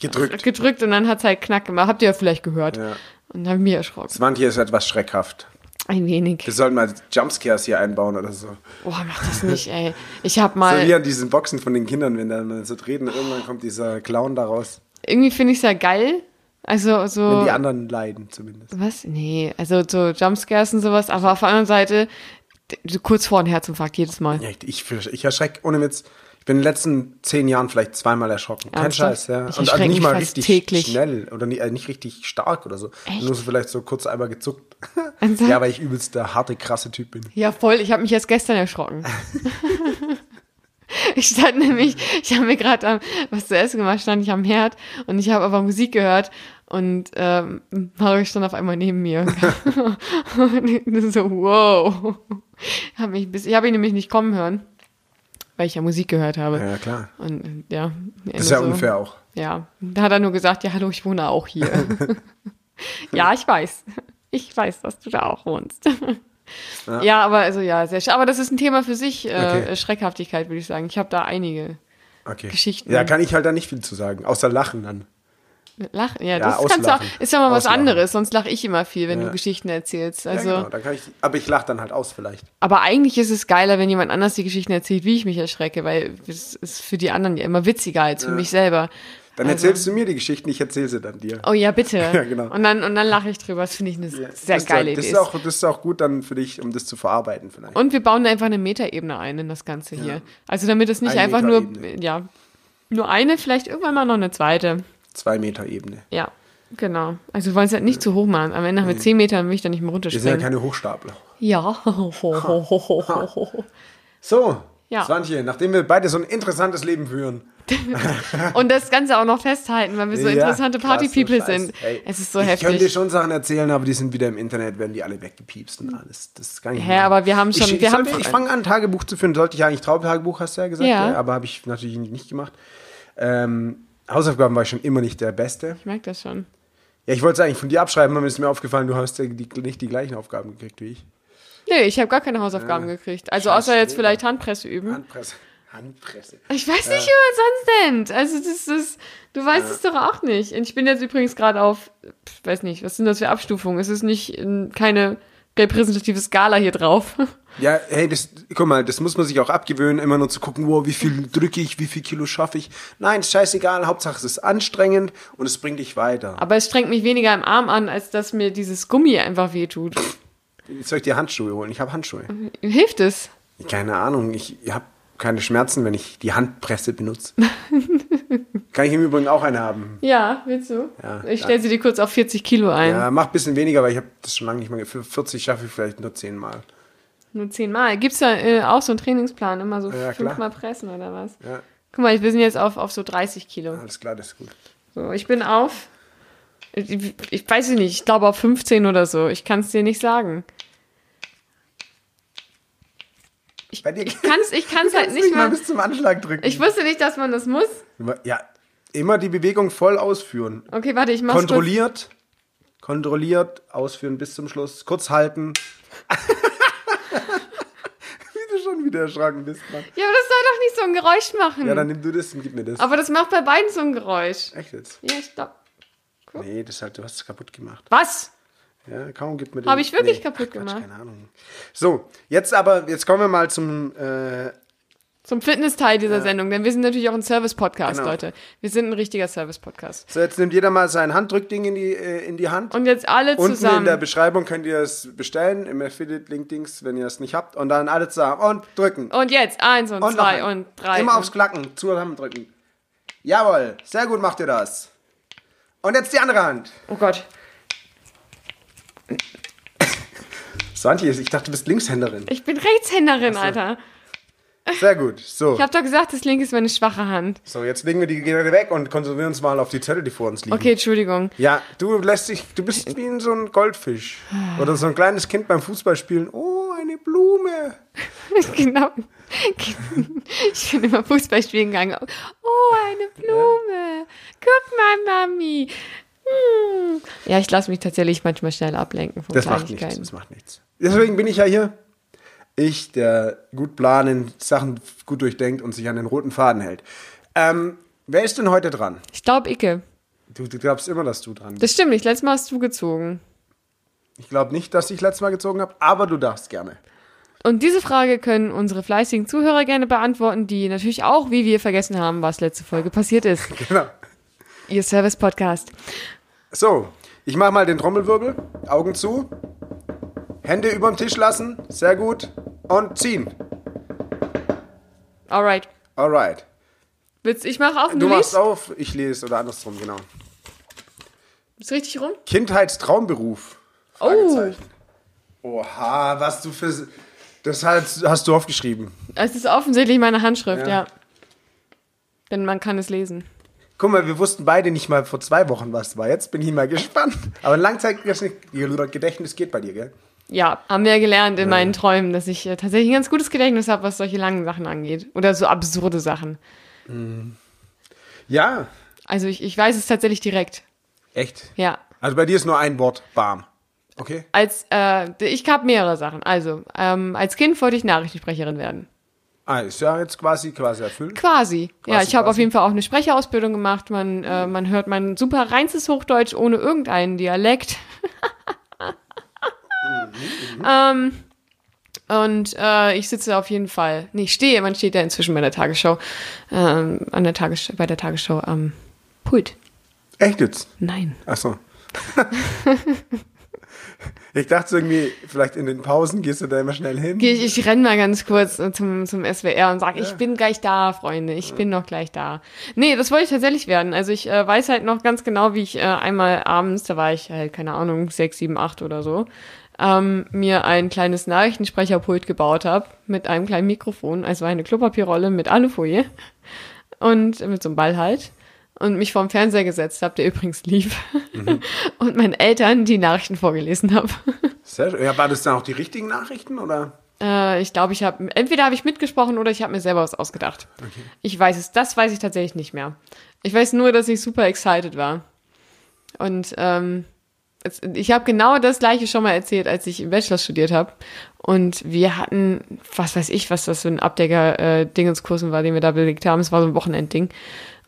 Gedrückt. gedrückt und dann hat es halt knack gemacht. Habt ihr ja vielleicht gehört. Ja. Und habe mich erschrocken. Das manche ist etwas schreckhaft. Ein wenig. Wir sollten mal Jumpscares hier einbauen oder so. Oh, mach das nicht, ey. Ich habe So mal. wie an diesen Boxen von den Kindern, wenn dann so reden, irgendwann kommt dieser Clown da raus. irgendwie finde ich es ja geil. Also so. Wenn die anderen leiden zumindest. Was? Nee, also so Jumpscares und sowas, aber auf der anderen Seite so kurz vor ein Herzinfarkt jedes Mal. Ja, ich, ich, ich erschrecke ohne Witz. Ich bin in den letzten zehn Jahren vielleicht zweimal erschrocken. Kein? Scheiß, ja. Ich Und also nicht mal richtig täglich. schnell oder nie, äh, nicht richtig stark oder so. Echt? Nur so vielleicht so kurz einmal gezuckt. [laughs] Ernsthaft? ja, weil ich übelst der harte, krasse Typ bin. Ja, voll. Ich habe mich erst gestern erschrocken. [laughs] ich stand nämlich, ich habe mir gerade was zu essen gemacht, stand ich am Herd und ich habe aber Musik gehört und ähm, Mario stand auf einmal neben mir. [laughs] und so, wow. Hab mich bis, ich habe ihn nämlich nicht kommen hören, weil ich ja Musik gehört habe. Ja, klar. Und ja. Das ist ja unfair auch. Ja, da hat er nur gesagt, ja, hallo, ich wohne auch hier. [laughs] ja, ich weiß. Ich weiß, dass du da auch wohnst. Ja, aber also ja, sehr Aber das ist ein Thema für sich, äh, Okay. Schreckhaftigkeit, würde ich sagen. Ich habe da einige Okay. Geschichten. Ja, kann ich halt da nicht viel zu sagen. Außer lachen dann. Lachen. Ja, Ja, das kannst du auch, ist ja mal was Auslachen. anderes, sonst lache ich immer viel, wenn Ja. du Geschichten erzählst. Also, ja, genau. Ich, aber ich lache dann halt aus vielleicht. aber eigentlich ist es geiler, wenn jemand anders die Geschichten erzählt, wie ich mich erschrecke, weil es ist für die anderen ja immer witziger als für mich selber. Dann Also- erzählst du mir die Geschichten, ich erzähle sie dann dir. Oh ja, bitte. [laughs] Ja, genau. Und dann, und dann lache ich drüber. Das finde ich eine Ja, sehr das geile das Idee. ist auch, Das ist auch gut dann für dich, um das zu verarbeiten vielleicht. Und wir bauen einfach eine Metaebene ein in das Ganze hier. Also damit es nicht Eine einfach nur, ja, nur eine, vielleicht irgendwann mal noch eine zweite. Zwei Meter Ebene. Ja, genau. Also wir wollen es halt nicht zu hoch machen. Am Ende haben wir zehn Meter, dann will ich da nicht mehr Wir sind ja runterspringen. keine Hochstapler. Ja. So, Ja. Swantje, nachdem wir beide so ein interessantes Leben führen. [laughs] Und das Ganze auch noch festhalten, weil wir so Ja, interessante krass, Party-People sind. Ey, es ist so ich heftig. könnte dir schon Sachen erzählen, aber die sind wieder im Internet, werden die alle weggepiepst und alles. Das ist gar nicht Hä, mehr. aber wir haben schon- Ich, ich, wir haben- sollte, ich fange an, Tagebuch zu führen. Sollte ich eigentlich Traumtagebuch, hast du ja gesagt, Ja. ja. aber habe ich natürlich nicht gemacht. Ähm, Hausaufgaben war ich schon immer nicht der Beste. ich merke das schon. Ja, ich wollte es eigentlich von dir abschreiben, aber mir ist mir aufgefallen, du hast ja die, nicht die gleichen Aufgaben gekriegt wie ich. Nee, ich habe gar keine Hausaufgaben gekriegt. Also Scheiß außer jetzt vielleicht Handpresse üben. Handpresse. Handpresse. Ich weiß nicht, wie man sonst nennt. Also das ist, du weißt es doch auch nicht. Und ich bin jetzt übrigens gerade auf, ich weiß nicht, was sind das für Abstufungen? Es ist nicht äh, keine repräsentative Skala hier drauf. Ja, hey, das, guck mal, das muss man sich auch abgewöhnen, immer nur zu gucken, wow, wie viel drücke ich, wie viel Kilo schaffe ich. Nein, ist scheißegal, Hauptsache es ist anstrengend und es bringt dich weiter. Aber es strengt mich weniger im Arm an, als dass mir dieses Gummi einfach wehtut. Jetzt soll ich dir Handschuhe holen? Ich habe Handschuhe. Hilft es? Keine Ahnung, ich habe keine Schmerzen, wenn ich die Handpresse benutze. [laughs] Kann ich im Übrigen auch eine haben. Ja, willst du? Ja. ich stelle sie dir kurz auf 40 Kilo ein. Ja, mach ein bisschen weniger, weil ich habe das schon lange nicht mehr. Für 40 schaffe ich vielleicht nur 10 Mal. Nur zehnmal. Gibt's da äh, auch so einen Trainingsplan? Immer so Ja, fünfmal pressen oder was? Ja, Guck mal, wir sind jetzt auf, auf so 30 Kilo. alles klar, das ist gut. So, ich bin auf, ich, ich weiß es nicht, ich glaube auf 15 oder so. Ich kann es dir nicht sagen. Ich, Bei dir ich kann es ich kann's halt nicht mal mal. bis zum Anschlag drücken. Ich wusste nicht, dass man das muss. ja, immer die Bewegung voll ausführen. Okay, warte, ich mach's kurz. Kontrolliert, kontrolliert, ausführen bis zum Schluss, kurz halten. [laughs] Wie du schon wieder erschrocken bist, Mann. Ja, aber das soll doch nicht so ein Geräusch machen. Ja, dann nimm du das und gib mir das. aber das macht bei beiden so ein Geräusch. Echt jetzt? Ja, ich glaube. Nee, das halt, du hast es kaputt gemacht. Was? Ja, kaum gib mir den. Hab ich wirklich nee, kaputt Quatsch, gemacht? Keine Ahnung. So, jetzt aber, jetzt kommen wir mal zum, äh, Zum Fitness-Teil dieser Sendung, denn wir sind natürlich auch ein Service-Podcast, Genau. Leute. Wir sind ein richtiger Service-Podcast. so jetzt nimmt jeder mal sein Handdrückding in die, äh, in die Hand. Und jetzt alle Unten in zusammen. der Beschreibung könnt ihr es bestellen, im Affiliate-Link-Dings, wenn ihr es nicht habt. Und dann alle zusammen und drücken. Und jetzt eins und, Und zwei und drei. Immer und aufs Klacken, zusammendrücken. Jawohl, sehr gut macht ihr das. Und jetzt die andere Hand. Oh Gott. Santi, ich dachte, du bist Linkshänderin. Ich bin Rechtshänderin, Alter. Sehr gut. So. Ich habe doch gesagt, das linke ist meine schwache Hand. So, jetzt legen wir die Geräte weg und konzentrieren uns mal auf die Zettel, die vor uns liegen. Okay, Entschuldigung. Ja, du lässt dich, du bist wie so ein Goldfisch. Oder so ein kleines Kind beim Fußballspielen. Oh, eine Blume. [laughs] genau. Ich bin immer Fußball spielen gegangen. Oh, eine Blume. Guck mal, Mami. Hm. Ja, ich lasse mich tatsächlich manchmal schnell ablenken von Das macht nichts, das macht nichts. Deswegen bin ich ja hier. Ich, der gut planen, Sachen gut durchdenkt und sich an den roten Faden hält. Ähm, wer ist denn heute dran? Ich glaube, Icke. Du, du glaubst immer, dass du dran bist. Das stimmt nicht. Letztes Mal hast du gezogen. Ich glaube nicht, dass ich letztes Mal gezogen habe, aber du darfst gerne. Und diese Frage können unsere fleißigen Zuhörer gerne beantworten, die natürlich auch, wie wir vergessen haben, was letzte Folge passiert ist. [laughs] Genau. Ihr Service-Podcast. So, ich mache mal den Trommelwirbel. Augen zu. Hände überm Tisch lassen. Sehr gut. Und ziehen. Alright. Alright. Willst ich mache auf und Du du, machst liest? auf, ich lese oder andersrum, genau. Ist richtig rum? Kindheitstraumberuf. Oh. Oha, was du für. Das hast, hast du aufgeschrieben. Es ist offensichtlich meine Handschrift, Ja. ja. Denn man kann es lesen. Guck mal, wir wussten beide nicht mal vor zwei Wochen, was es war. Jetzt bin ich mal gespannt. Aber ein Langzeitgedächtnis geht bei dir, gell? Ja, haben wir ja gelernt in meinen Träumen, dass ich äh, tatsächlich ein ganz gutes Gedächtnis habe, was solche langen Sachen angeht. Oder so absurde Sachen. Ja, Also ich, ich weiß es tatsächlich direkt. echt. Ja. Also bei dir ist nur ein Wort, bam. Okay? Als, äh, ich habe mehrere Sachen. Also, ähm, als Kind wollte ich Nachrichtensprecherin werden. Ah, ist ja jetzt quasi, quasi erfüllt. Quasi. ja, Quasi, ich habe auf jeden Fall auch eine Sprecherausbildung gemacht. Man, äh, man hört mein super reinstes Hochdeutsch ohne irgendeinen Dialekt. [laughs] ähm, und äh, ich sitze auf jeden Fall, nee, ich stehe, man steht ja inzwischen bei der Tagesschau, ähm, an der Tagesschau, bei der Tagesschau am Pult. Echt jetzt? Nein. Ach so. [laughs] ich dachte irgendwie, vielleicht in den Pausen gehst du da immer schnell hin. Ich, ich renne mal ganz kurz äh, zum, zum SWR und sage, ich bin gleich da, Freunde, ich bin noch gleich da. Nee, das wollte ich tatsächlich werden. Also ich äh, weiß halt noch ganz genau, wie ich äh, einmal abends, da war ich halt, keine Ahnung, sechs, sieben, acht oder so, ähm, mir ein kleines Nachrichtensprecherpult gebaut habe mit einem kleinen Mikrofon, also eine Klopapierrolle mit Alufolie und mit so einem Ball halt und mich vorm Fernseher gesetzt habe, der übrigens lief mhm. [laughs] und meinen Eltern die Nachrichten vorgelesen habe. Sehr schön. Ja, war das dann auch die richtigen Nachrichten oder? Äh, ich glaube, ich habe entweder habe ich mitgesprochen oder ich habe mir selber was ausgedacht. Okay. Ich weiß es, das weiß ich tatsächlich nicht mehr. Ich weiß nur, dass ich super excited war. Und ähm, ich habe genau das gleiche schon mal erzählt, als ich im Bachelor studiert habe. Und wir hatten, was weiß ich, was das für ein Abdecker-Dingenskursen äh, war, den wir da belegt haben. Es war so ein Wochenendding.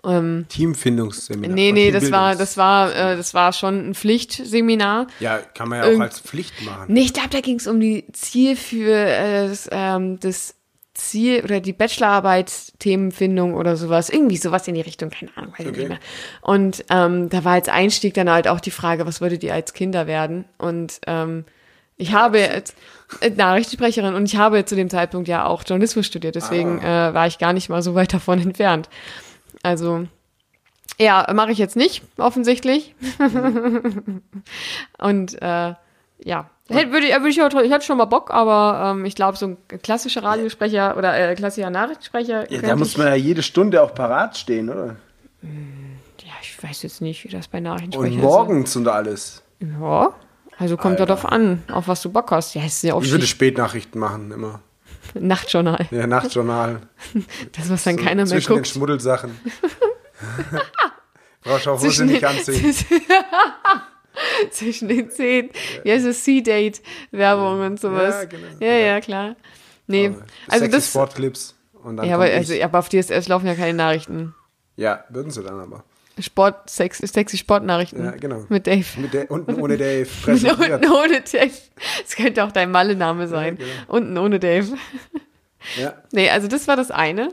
Ähm, Teamfindungsseminar. Nee, nee, das war, das war, äh, das war schon ein Pflichtseminar. Ja, kann man ja auch ähm, als Pflicht machen. Nee, ich glaube, da ging es um die Ziel für äh, das, ähm, das Ziel oder die Bachelorarbeit Themenfindung oder sowas, irgendwie sowas in die Richtung, keine Ahnung, weiß okay. ich nicht mehr. Und ähm, da war als Einstieg dann halt auch die Frage, was würdet ihr als Kinder werden? Und ähm, ich habe jetzt äh, Nachrichtensprecherin und ich habe zu dem Zeitpunkt ja auch Journalismus studiert, deswegen ah. äh, war ich gar nicht mal so weit davon [laughs] entfernt. Also ja, mache ich jetzt nicht, offensichtlich. [laughs] und äh, ja, Hätte, würde, würde ich, ich hatte schon mal Bock, aber ähm, ich glaube, so ein klassischer Radiosprecher oder äh, klassischer Nachrichtensprecher. Ja, da muss man ja jede Stunde auch parat stehen, oder? Ja, ich weiß jetzt nicht, wie das bei Nachrichtensprechern ist. Und morgens ist. und alles. Ja, also kommt ja darauf an, auf was du Bock hast. Ja, ist ja auch ich würde Spätnachrichten machen, immer. [laughs] Nachtjournal. Ja, Nachtjournal. [laughs] das, was dann so keiner mehr zwischen guckt. Zwischen den Schmuddelsachen. [laughs] Brauchst du auch Hose nicht anziehen. [laughs] zwischen den Zehen. Wie heißt es? C-Date-Werbung und sowas. Ja, genau. Ja, ja, klar. Nee, aber also das. Sportclips. Und dann ja, aber, also, aber auf DSS laufen ja keine Nachrichten. Ja, würden sie dann aber. Sport, Sex, sexy Sportnachrichten. Ja, genau. Mit Dave. Mit der, unten [laughs] ohne Dave. unten ohne Dave. Das könnte auch dein Malle-Name sein. Ja, genau. Unten ohne Dave. Ja. Nee, also das war das eine.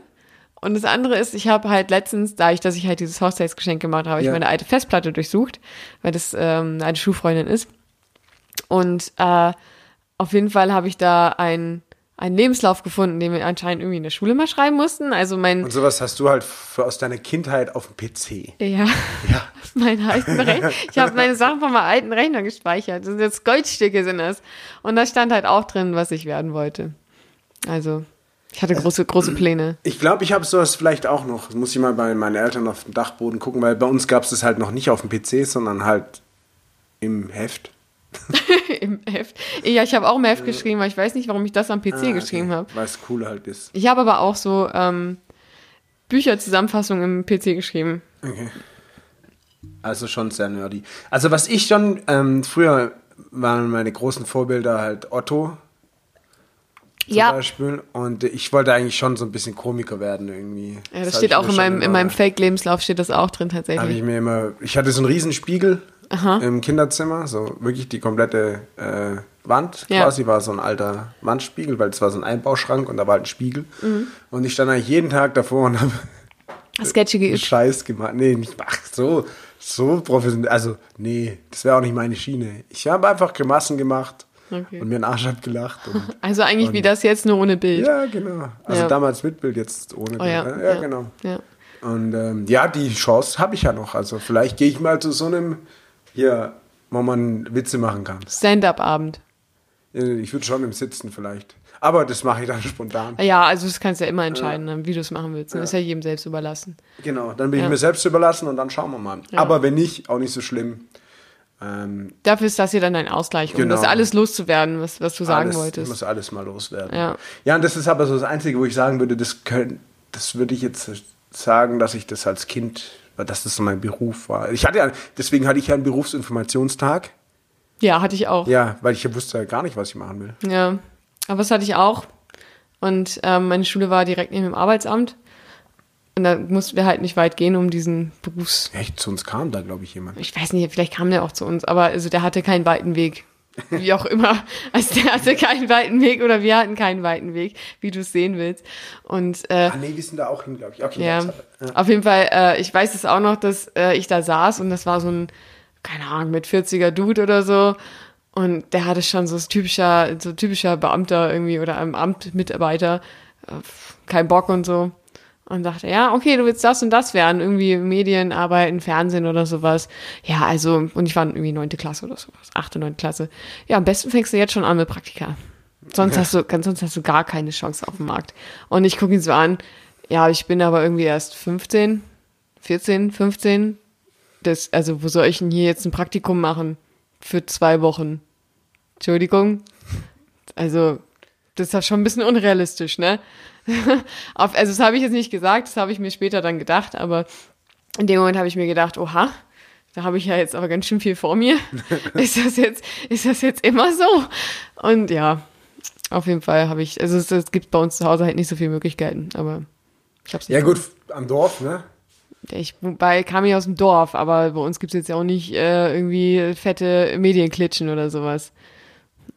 Und das andere ist, ich habe halt letztens, da ich, dass ich halt dieses Hochzeitsgeschenk gemacht habe, ja. ich meine alte Festplatte durchsucht, weil das ähm, eine Schulfreundin ist. Und äh, auf jeden Fall habe ich da ein einen Lebenslauf gefunden, den wir anscheinend irgendwie in der Schule mal schreiben mussten. Also mein und sowas hast du halt für, aus deiner Kindheit auf dem PC. Ja. Ja. [laughs] mein alten Rechner. Ich habe meine Sachen von meinem alten Rechner gespeichert. Das sind jetzt Goldstücke sind das. Und da stand halt auch drin, was ich werden wollte. Also ich hatte große, große Pläne. Ich glaube, ich habe sowas vielleicht auch noch. Das muss ich mal bei meinen Eltern auf dem Dachboden gucken, weil bei uns gab es das halt noch nicht auf dem PC, sondern halt im Heft. [laughs] Im Heft. Ja, ich habe auch im Heft geschrieben, weil ich weiß nicht, warum ich das am PC ah, geschrieben habe. Weil es cool halt ist. Ich habe aber auch so ähm, Bücherzusammenfassungen im PC geschrieben. Okay. Also schon sehr nerdy. Also was ich schon, ähm, früher waren meine großen Vorbilder halt Otto, zum ja. Beispiel. Und ich wollte eigentlich schon so ein bisschen Komiker werden irgendwie. Ja, das, das steht auch in meinem, in meinem Fake-Lebenslauf steht das auch drin tatsächlich. ich mir immer, ich hatte so einen Riesenspiegel Aha. im Kinderzimmer, so wirklich die komplette äh, Wand ja. quasi war so ein alter Wandspiegel, weil es war so ein Einbauschrank und da war halt ein Spiegel. Mhm. Und ich stand eigentlich jeden Tag davor und habe Sketchy geübt. Scheiß gemacht. Nee, nicht, ach, so, so professionell. Also, nee, das wäre auch nicht meine Schiene. Ich habe einfach Grimassen gemacht Okay. Und mir einen Arsch abgelacht. Und, [laughs] also eigentlich und, wie das jetzt, nur ohne Bild. Ja, genau. Also ja. damals mit Bild, jetzt ohne oh, Bild. Ja, ja, ja, genau. Ja. Und ähm, ja, die Chance habe ich ja noch. Also vielleicht gehe ich mal zu so einem, hier, wo man Witze machen kann. Stand-up-Abend. Ich würde schon im Sitzen vielleicht. Aber das mache ich dann spontan. Ja, also das kannst du ja immer entscheiden, ja. Ne, wie du es machen willst. Das ja. ist ja jedem selbst überlassen. Genau, dann bin ich mir selbst überlassen und dann schauen wir mal. Aber wenn nicht, auch nicht so schlimm. Ähm, Dafür ist das hier dann ein Ausgleich, um genau. das alles loszuwerden, was, was du sagen alles, wolltest. Muss alles mal loswerden. Ja. ja, und das ist aber so das Einzige, wo ich sagen würde, das, können, das würde ich jetzt sagen, dass ich das als Kind, dass das so mein Beruf war. Ich hatte ja, deswegen hatte ich ja einen Berufsinformationstag. Ja, hatte ich auch. Ja, weil ich wusste ja gar nicht, was ich machen will. Ja, aber das hatte ich auch. Und ähm, meine Schule war direkt neben dem Arbeitsamt. Und da mussten wir halt nicht weit gehen, um diesen Berufs. Echt, zu uns kam da, glaube ich, jemand. Ich weiß nicht, vielleicht kam der auch zu uns, aber also der hatte keinen weiten Weg. Wie auch immer. Also der hatte keinen weiten Weg oder wir hatten keinen weiten Weg, wie du es sehen willst. Und, äh, ah, nee, wir sind da auch hin, glaube ich. Okay, ja, ja, Auf jeden Fall, äh, ich weiß es auch noch, dass äh, ich da saß und das war so ein, keine Ahnung, mit 40er Dude oder so. Und der hatte schon so typischer, so typischer Beamter irgendwie oder einem Amtmitarbeiter. Äh, kein Bock und so. Und dachte, ja, okay, du willst das und das werden, irgendwie Medien arbeiten, Fernsehen oder sowas. Ja, also, und ich war irgendwie neunte Klasse oder sowas, achte, neunte Klasse. Ja, am besten fängst du jetzt schon an mit Praktika. Sonst hast du, ganz- sonst hast du gar keine Chance auf dem Markt. Und ich gucke ihn so an, ja, ich bin aber irgendwie erst 15, 14, 15. Das, also, wo soll ich denn hier jetzt ein Praktikum machen? Für zwei Wochen. Entschuldigung. Also, das ist ja schon ein bisschen unrealistisch, ne? [laughs] Auf, also, das habe ich jetzt nicht gesagt, das habe ich mir später dann gedacht, aber in dem Moment habe ich mir gedacht, oha, da habe ich ja jetzt aber ganz schön viel vor mir. [laughs] ist das jetzt, ist das jetzt immer so? Und ja, auf jeden Fall habe ich, also es, es gibt bei uns zu Hause halt nicht so viele Möglichkeiten, aber ich habe es Ja gut, am Dorf, ne? ich, wobei kam ich aus dem Dorf, aber bei uns gibt's jetzt ja auch nicht äh, irgendwie fette Medienklitschen oder sowas.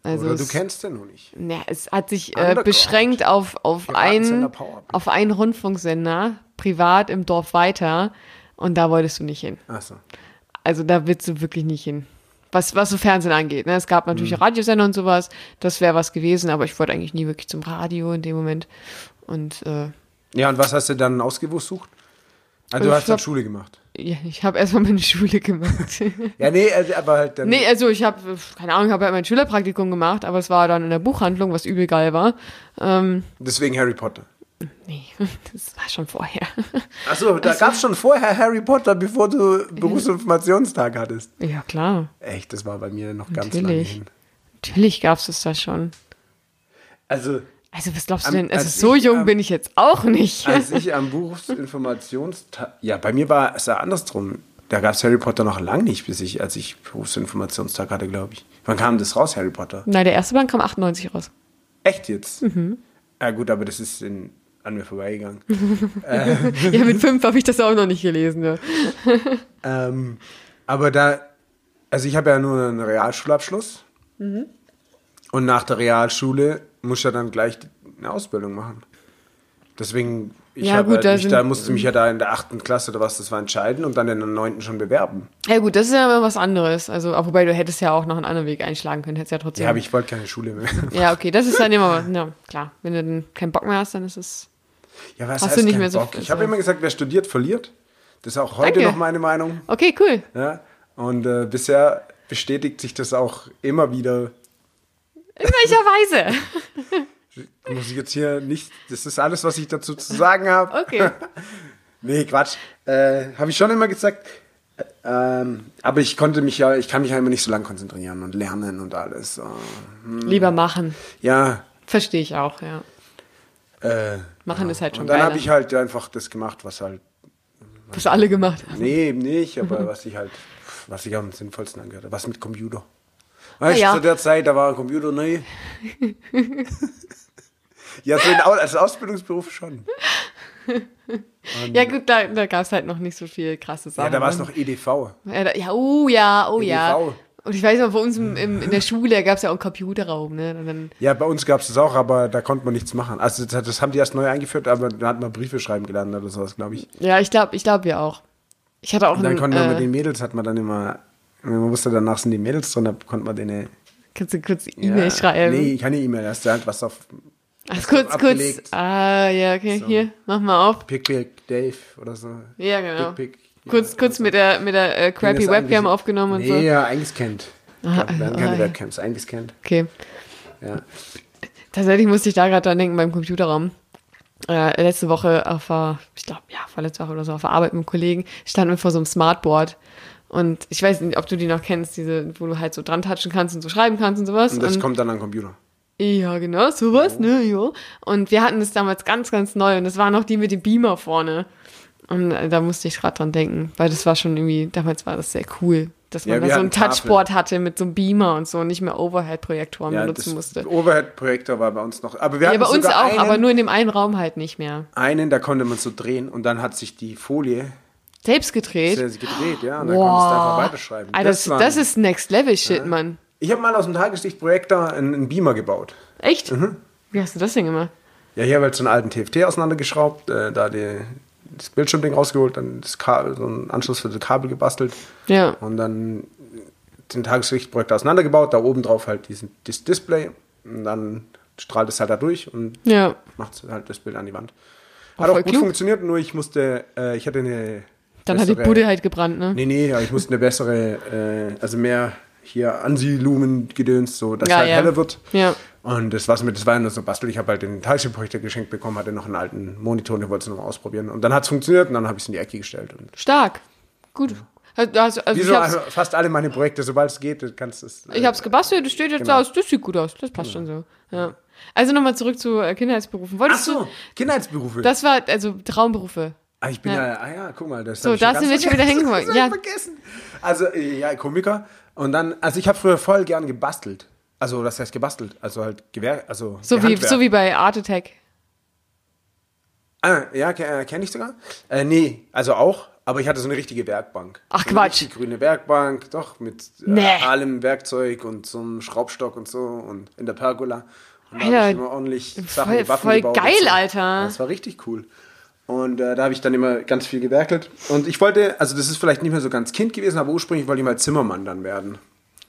Also Oder du es, kennst den noch nicht. ja, es hat sich äh, beschränkt auf, auf, Piratensender ein, Power. auf einen Rundfunksender, privat im Dorf weiter. Und da wolltest du nicht hin. Achso. Also da willst du wirklich nicht hin. Was, was so Fernsehen angeht. Ne? Es gab natürlich Mhm. Radiosender und sowas. Das wäre was gewesen, aber ich wollte eigentlich nie wirklich zum Radio in dem Moment. Und äh, Ja, und was hast du dann ausgesucht? Also Ich du hast dann Schule gemacht. Ja, ich habe erstmal meine Schule gemacht. [laughs] Ja, nee, also, aber halt dann. Nee, also ich habe, keine Ahnung, ich habe halt mein Schülerpraktikum gemacht, aber es war dann in der Buchhandlung, was übel geil war. Ähm, Deswegen Harry Potter. nee, [laughs] das war schon vorher. Achso, da gab's schon vorher Harry Potter, bevor du Berufsinformationstag hattest. ja, klar. Echt, das war bei mir noch ganz lange Natürlich. hin. Natürlich gab's es da schon. Also, Also, was glaubst du Am- denn? Also, als so jung ähm, bin ich jetzt auch nicht. als ich [laughs] am Berufsinformationstag. Ja, bei mir war es ja andersrum. Da gab's Harry Potter noch lang nicht, bis ich, als ich Berufsinformationstag hatte, glaube ich. Wann kam das raus, Harry Potter? Nein, der erste Band kam 98 raus. Echt jetzt? Mhm. Ja, gut, aber das ist in, an mir vorbeigegangen. [laughs] ja, mit fünf habe ich das auch noch nicht gelesen. Ne? [laughs] Ähm, aber da, also ich habe ja nur einen Realschulabschluss. Mhm. Und nach der Realschule muss ja dann gleich eine Ausbildung machen. Deswegen, ich Ja, habe gut, halt da sind- da musste mich ja da in der achten Klasse oder was das war entscheiden und dann in der neunten schon bewerben. Ja, gut, das ist ja immer was anderes. Also, auch wobei du hättest ja auch noch einen anderen Weg einschlagen können, hättest ja trotzdem. Ja, aber ich wollte keine Schule mehr. [laughs] ja, okay, das ist dann immer, ja, klar. Wenn du dann keinen Bock mehr hast, dann ist es. Ja, was Hast heißt du nicht mehr so Bock? Ich habe Zeit? immer gesagt, wer studiert, verliert. Das ist auch heute Danke. noch meine Meinung. Okay, cool. Ja? Und äh, bisher bestätigt sich das auch immer wieder. In welcher Weise? [laughs] Muss ich jetzt hier nicht, das ist alles, was ich dazu zu sagen habe. Okay. [laughs] Nee, Quatsch. Äh, habe ich schon immer gesagt. Äh, Ähm, aber ich konnte mich ja, ich kann mich ja immer nicht so lange konzentrieren und lernen und alles. So. Lieber machen. Ja. Verstehe ich auch, ja. Äh, Machen ist halt schon und dann habe ich halt einfach das gemacht, was halt, Was alle gemacht haben. nee, eben nicht, aber [laughs] was ich halt, was ich am sinnvollsten angehört habe. Was mit Computer. Weißt du, ja. zu der Zeit, da war ein Computer neu. ja, so in, Au- als Ausbildungsberuf schon. Ja, gut, da, da gab es halt noch nicht so viel krasse Sachen. Ja, da war es noch E EDV. Ja, da, ja, oh ja, oh ja. EDV. Und ich weiß noch, bei uns im, im, in der Schule gab es ja auch einen Computerraum, ne? Und Ja, bei uns gab es das auch, aber da konnte man nichts machen. Also das, das haben die erst neu eingeführt, aber da hat man Briefe schreiben gelernt oder sowas, glaube ich. ja, ich glaube, ich glaube ja auch. Ich hatte auch Und dann einen, konnte man mit äh, den Mädels, hat man dann immer, man wusste, danach sind die Mädels drin, da konnte man denen kannst du kurz E-Mail ja, schreiben? Nee, keine E-Mail, da hast du halt was auf Ach, kurz, kurz. Ah, ja, okay, So. hier, mach mal auf. Pick Pick Dave oder so. Ja, genau. Pick Pick. kurz, ja, kurz so. mit der, mit der äh, crappy Webcam aufgenommen und nee, so. ja, eingescannt. Ah, Ja, wir hatten keine ah. Webcams, eingescannt. Okay. Ja. Tatsächlich musste ich da gerade dran denken beim Computerraum. Äh, letzte Woche auf ich glaube, ja, vorletzte Woche oder so, auf der Arbeit mit einem Kollegen, standen wir vor so einem Smartboard. Und ich weiß nicht, ob du die noch kennst, diese, wo du halt so dran touchen kannst und so schreiben kannst und sowas. Und das und, kommt dann am Computer. ja, genau, sowas, ne, ja. Und wir hatten das damals ganz, ganz neu und das war noch die mit dem Beamer vorne. Und äh, da musste ich gerade dran denken, weil das war schon irgendwie, damals war das sehr cool, dass man Ja, da so ein. Touchboard hatte mit so einem Beamer und so und nicht mehr Overhead-Projektoren Ja, benutzen das musste. Overhead-Projektor war bei uns noch. Aber wir Ja, hatten bei uns auch, einen, aber nur in dem einen Raum halt nicht mehr. einen, da konnte man so drehen und dann hat sich die Folie Selbst gedreht? sehr gedreht, ja. Und dann konntest du einfach weiterschreiben. Alter, das, waren- das ist Next Level Shit, Mann. Ich habe mal aus dem Tageslichtprojektor einen, einen Beamer gebaut. Echt? Mhm. Wie hast du das denn gemacht? Ja, hier habe ich halt so einen alten TFT auseinandergeschraubt, äh, da die, das Bildschirmding rausgeholt, dann das Kabel, so einen Anschluss für das Kabel gebastelt Ja. und dann den Tageslichtprojektor auseinandergebaut, da oben drauf halt diesen, das Display und dann strahlt es halt da durch und Ja. macht halt das Bild an die Wand. Hat auch voll gut klug. funktioniert, nur ich musste, äh, ich hatte eine. Dann hat die bessere- Bude halt gebrannt, ne? Nee, nee, aber ich musste eine bessere, äh, also mehr hier Ansi-Lumen-Gedöns, so dass Ja, es halt ja. heller wird. Ja. Und das war's mit, das war ja nur so Bastel. Ich habe halt den Teilchenprojektor geschenkt bekommen, hatte noch einen alten Monitor und ich wollte es nochmal ausprobieren. Und dann hat's funktioniert und dann habe ich es in die Ecke gestellt. Stark. Gut. Also, also wie ich so hab's, also fast alle meine Projekte, sobald es geht, kannst du es. äh, ich hab's gebastelt, das steht jetzt Genau. aus, das sieht gut aus, das passt schon so. Ja. Also nochmal zurück zu äh, Kindheitsberufen. Ach Wolltest so, du, Kindheitsberufe. das war, also Traumberufe. Ah, ich bin Ja. ja, ah ja, guck mal, das So, da sind wir schon wieder vergessen. hingekommen. [laughs] Ja. vergessen. Also, äh, ja, Komiker. Und dann, also ich habe früher voll gern gebastelt. Also, das heißt gebastelt. Also halt Gewehr, also So wie, so wie bei Art Attack. Ah, ja, äh, kenne ich sogar. Äh, nee, also auch, aber ich hatte so eine richtige Werkbank. Ach, so Quatsch. richtig grüne Werkbank, doch, mit äh, Nee. allem Werkzeug und so einem Schraubstock und so und in der Pergola. Und da Alter, habe ich immer ordentlich Sachen, voll- Waffen voll gebaut und geil, so. Alter. Das war richtig cool. Und äh, da habe ich dann immer ganz viel gewerkelt. Und ich wollte, also das ist vielleicht nicht mehr so ganz Kind gewesen, aber ursprünglich wollte ich mal Zimmermann dann werden.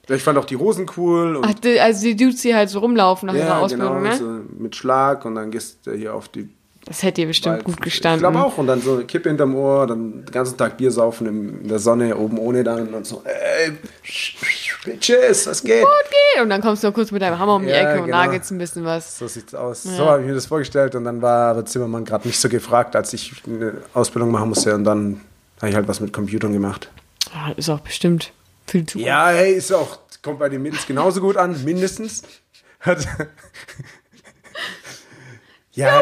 Ich fand auch die Hosen cool und Ach, also die Dudes, die halt so rumlaufen nach ihrer ja, Ausbildung, genau, ne? so mit Schlag und dann gehst du hier auf die Das hätte dir bestimmt Weil- gut gestanden. Ich glaube auch. Und dann so eine Kippe hinterm Ohr, dann den ganzen Tag Bier saufen in der Sonne, oben ohne dann und so, ey, Bitches, was geht? Okay, und dann kommst du noch kurz mit deinem Hammer um die Ja, Ecke und genau. nagelst ein bisschen was. So sieht's aus. So habe ich mir das vorgestellt und dann war aber Zimmermann gerade nicht so gefragt, als ich eine Ausbildung machen musste und dann habe ich halt was mit Computern gemacht. Ah, ist auch bestimmt viel zu Ja, hey, ist auch, kommt bei den Mädels genauso gut an, mindestens. [laughs] Hat- ja,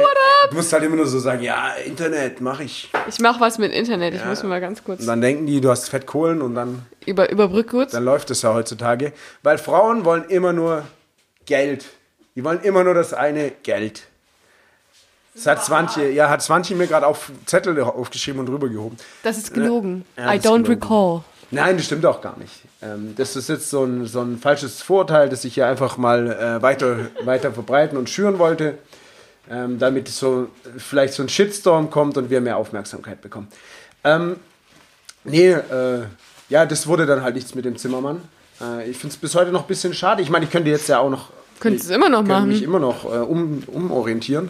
du musst halt immer nur so sagen, ja, Internet mache ich. Ich mach was mit Internet. Ich muss mir mal ganz kurz Und dann denken die, du hast Fettkohlen und dann über, überbrück kurz. Dann läuft es ja heutzutage. Weil Frauen wollen immer nur Geld. Die wollen immer nur das eine Geld. Das hat Swantje, ja, hat Swantje mir gerade auf Zettel aufgeschrieben und rübergehoben. Das ist gelogen. Ja, I don't gelogen. recall. Nein, das stimmt auch gar nicht. Ähm, das ist jetzt so ein, so ein falsches Vorurteil, das ich hier einfach mal äh, weiter, [laughs] weiter verbreiten und schüren wollte, ähm, damit so vielleicht so ein Shitstorm kommt und wir mehr Aufmerksamkeit bekommen. Ähm, nee, äh, ja, das wurde dann halt nichts mit dem Zimmermann. Äh, ich finde es bis heute noch ein bisschen schade. Ich meine, ich könnte jetzt ja auch noch. Könntest du immer noch könnte machen. mich immer noch äh, um, umorientieren.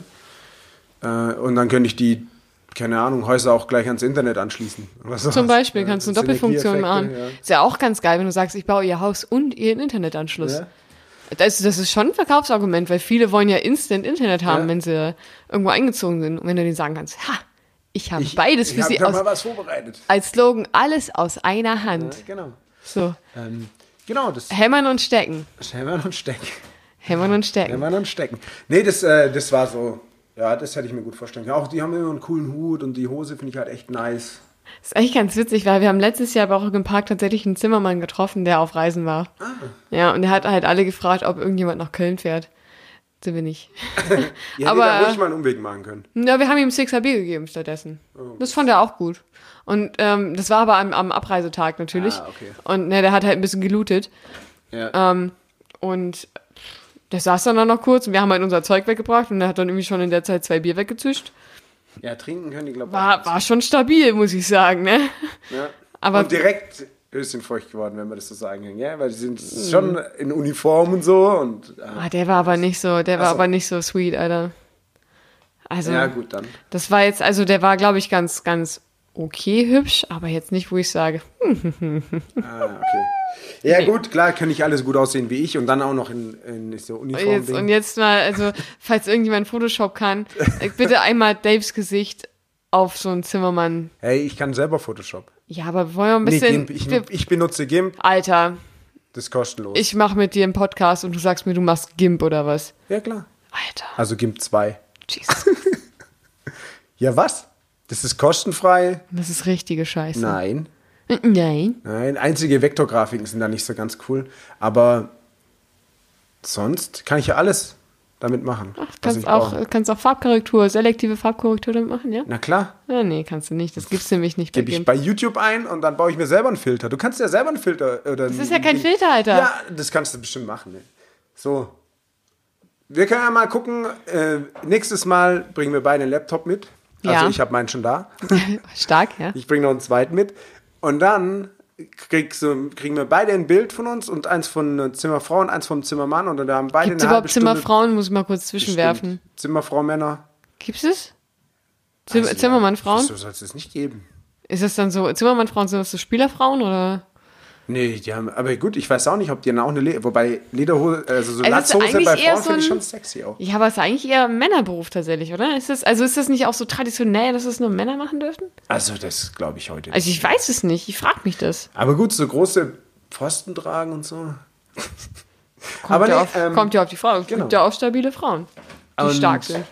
Äh, und dann könnte ich die, keine Ahnung, Häuser auch gleich ans Internet anschließen. Sowas. Zum Beispiel kannst du eine so Doppelfunktion machen. Ja. Ist ja auch ganz geil, wenn du sagst, ich baue ihr Haus und ihren Internetanschluss. Ja. Das, das ist schon ein Verkaufsargument, weil viele wollen ja instant Internet haben, Ja. wenn sie irgendwo eingezogen sind. Und wenn du denen sagen kannst, ha, ich habe Ich- beides für ich sie aus, vorbereitet. als Slogan, alles aus einer Hand. Ja, genau. So, Ähm, genau, das hämmern und stecken. Hämmern und Stecken. Hämmern und stecken. Hämmern und Stecken. Nee, das, äh, das war so, ja, das hätte ich mir gut vorstellen können. Auch die haben immer einen coolen Hut und die Hose finde ich halt echt nice. Das ist eigentlich ganz witzig, weil wir haben letztes Jahr bei Rock im Park tatsächlich einen Zimmermann getroffen, der auf Reisen war. Ah. Ja, und der hat halt alle gefragt, ob irgendjemand nach Köln fährt. Sind wir nicht. [laughs] Ihr Aber- hättet da ruhig mal einen Umweg machen können. Ja, wir haben ihm 6 Bier gegeben stattdessen. Oh. Das fand er auch gut. Und ähm, das war aber am, am Abreisetag natürlich. Ah, okay. Und ne, der hat halt ein bisschen gelootet. Ja. Ähm, und der saß dann, dann noch kurz und wir haben halt unser Zeug weggebracht und er hat dann irgendwie schon in der Zeit zwei Bier weggezischt. Ja, trinken können die, glaube ich. War, war schon stabil, muss ich sagen, ne? Ja. aber- und direkt höchstchen feucht geworden, wenn man das so sagen kann. Ja, weil die sind schon in Uniform und so. Und, äh, Ah, der war aber nicht so, der war so. aber nicht so sweet, Alter. Also, ja, gut, dann. das war jetzt, also der war, glaube ich, ganz, ganz okay hübsch, aber jetzt nicht, wo ich sage, [laughs] Ah, okay. Ja, gut, klar, kann nicht alles gut aussehen wie ich und dann auch noch in, in so Uniform. Jetzt, und jetzt mal, also, falls irgendjemand Photoshop kann, äh, bitte einmal Daves Gesicht auf so einen Zimmermann. Hey, ich kann selber Photoshop. Ja, aber wollen wir ein Nee, bisschen. GIMP. Ich, ich benutze GIMP, Alter, das ist kostenlos. ich mache mit dir einen Podcast und du sagst mir, du machst GIMP oder was? ja, klar. Alter, Also GIMP 2. Jesus. [laughs] Ja, was? Das ist kostenfrei? Das ist richtige Scheiße. Nein. Nein. Nein, einzige Vektorgrafiken sind da nicht so ganz cool. Aber sonst kann ich ja alles damit machen. Ach, kannst auch, brauche. kannst auch Farbkorrektur, selektive Farbkorrektur damit machen, ja? Na klar, Ja, nee, kannst du nicht. Das gibt's nämlich nicht bei gebe ich bei YouTube ein und dann baue ich mir selber einen Filter. Du kannst ja selber einen Filter. Oder Das ist ja kein Filter, Alter. Ja, das kannst du bestimmt machen. Ne? So. Wir können ja mal gucken. Äh, nächstes Mal bringen wir beide einen Laptop mit. Also Ja. ich habe meinen schon da. [laughs] Stark, ja. Ich bringe noch einen zweiten mit. Und dann kriegst du, kriegen wir beide ein Bild von uns und eins von einer Zimmerfrau und eins vom Zimmermann. Und dann haben beide Gibt's eine überhaupt Stunde- Zimmerfrauen? Muss ich mal kurz zwischenwerfen. Stimmt. Zimmerfrau, Männer. Gibt's es? Zim Also, ja, Zimmermann-Frauen? Wieso soll es das nicht geben? Ist das dann so, Zimmermann-Frauen, sind das so Spielerfrauen oder? Nee, die haben, aber gut, ich weiß auch nicht, ob die dann auch eine, Le wobei Lederhose, also so Also, Latzhose bei Frauen so finde ich schon sexy auch. Ja, aber es ist eigentlich eher ein Männerberuf tatsächlich, oder? Ist das, also ist das nicht auch so traditionell, dass es nur Männer machen dürfen? Also das glaube ich heute nicht. Also ich weiß es nicht, ich frage mich das. Aber gut, so große Pfosten tragen und so. Kommt, Aber ja, nee, auf, ähm, kommt ja auf die Frau. Es genau. gibt ja auch stabile Frauen, die Und, stark sind.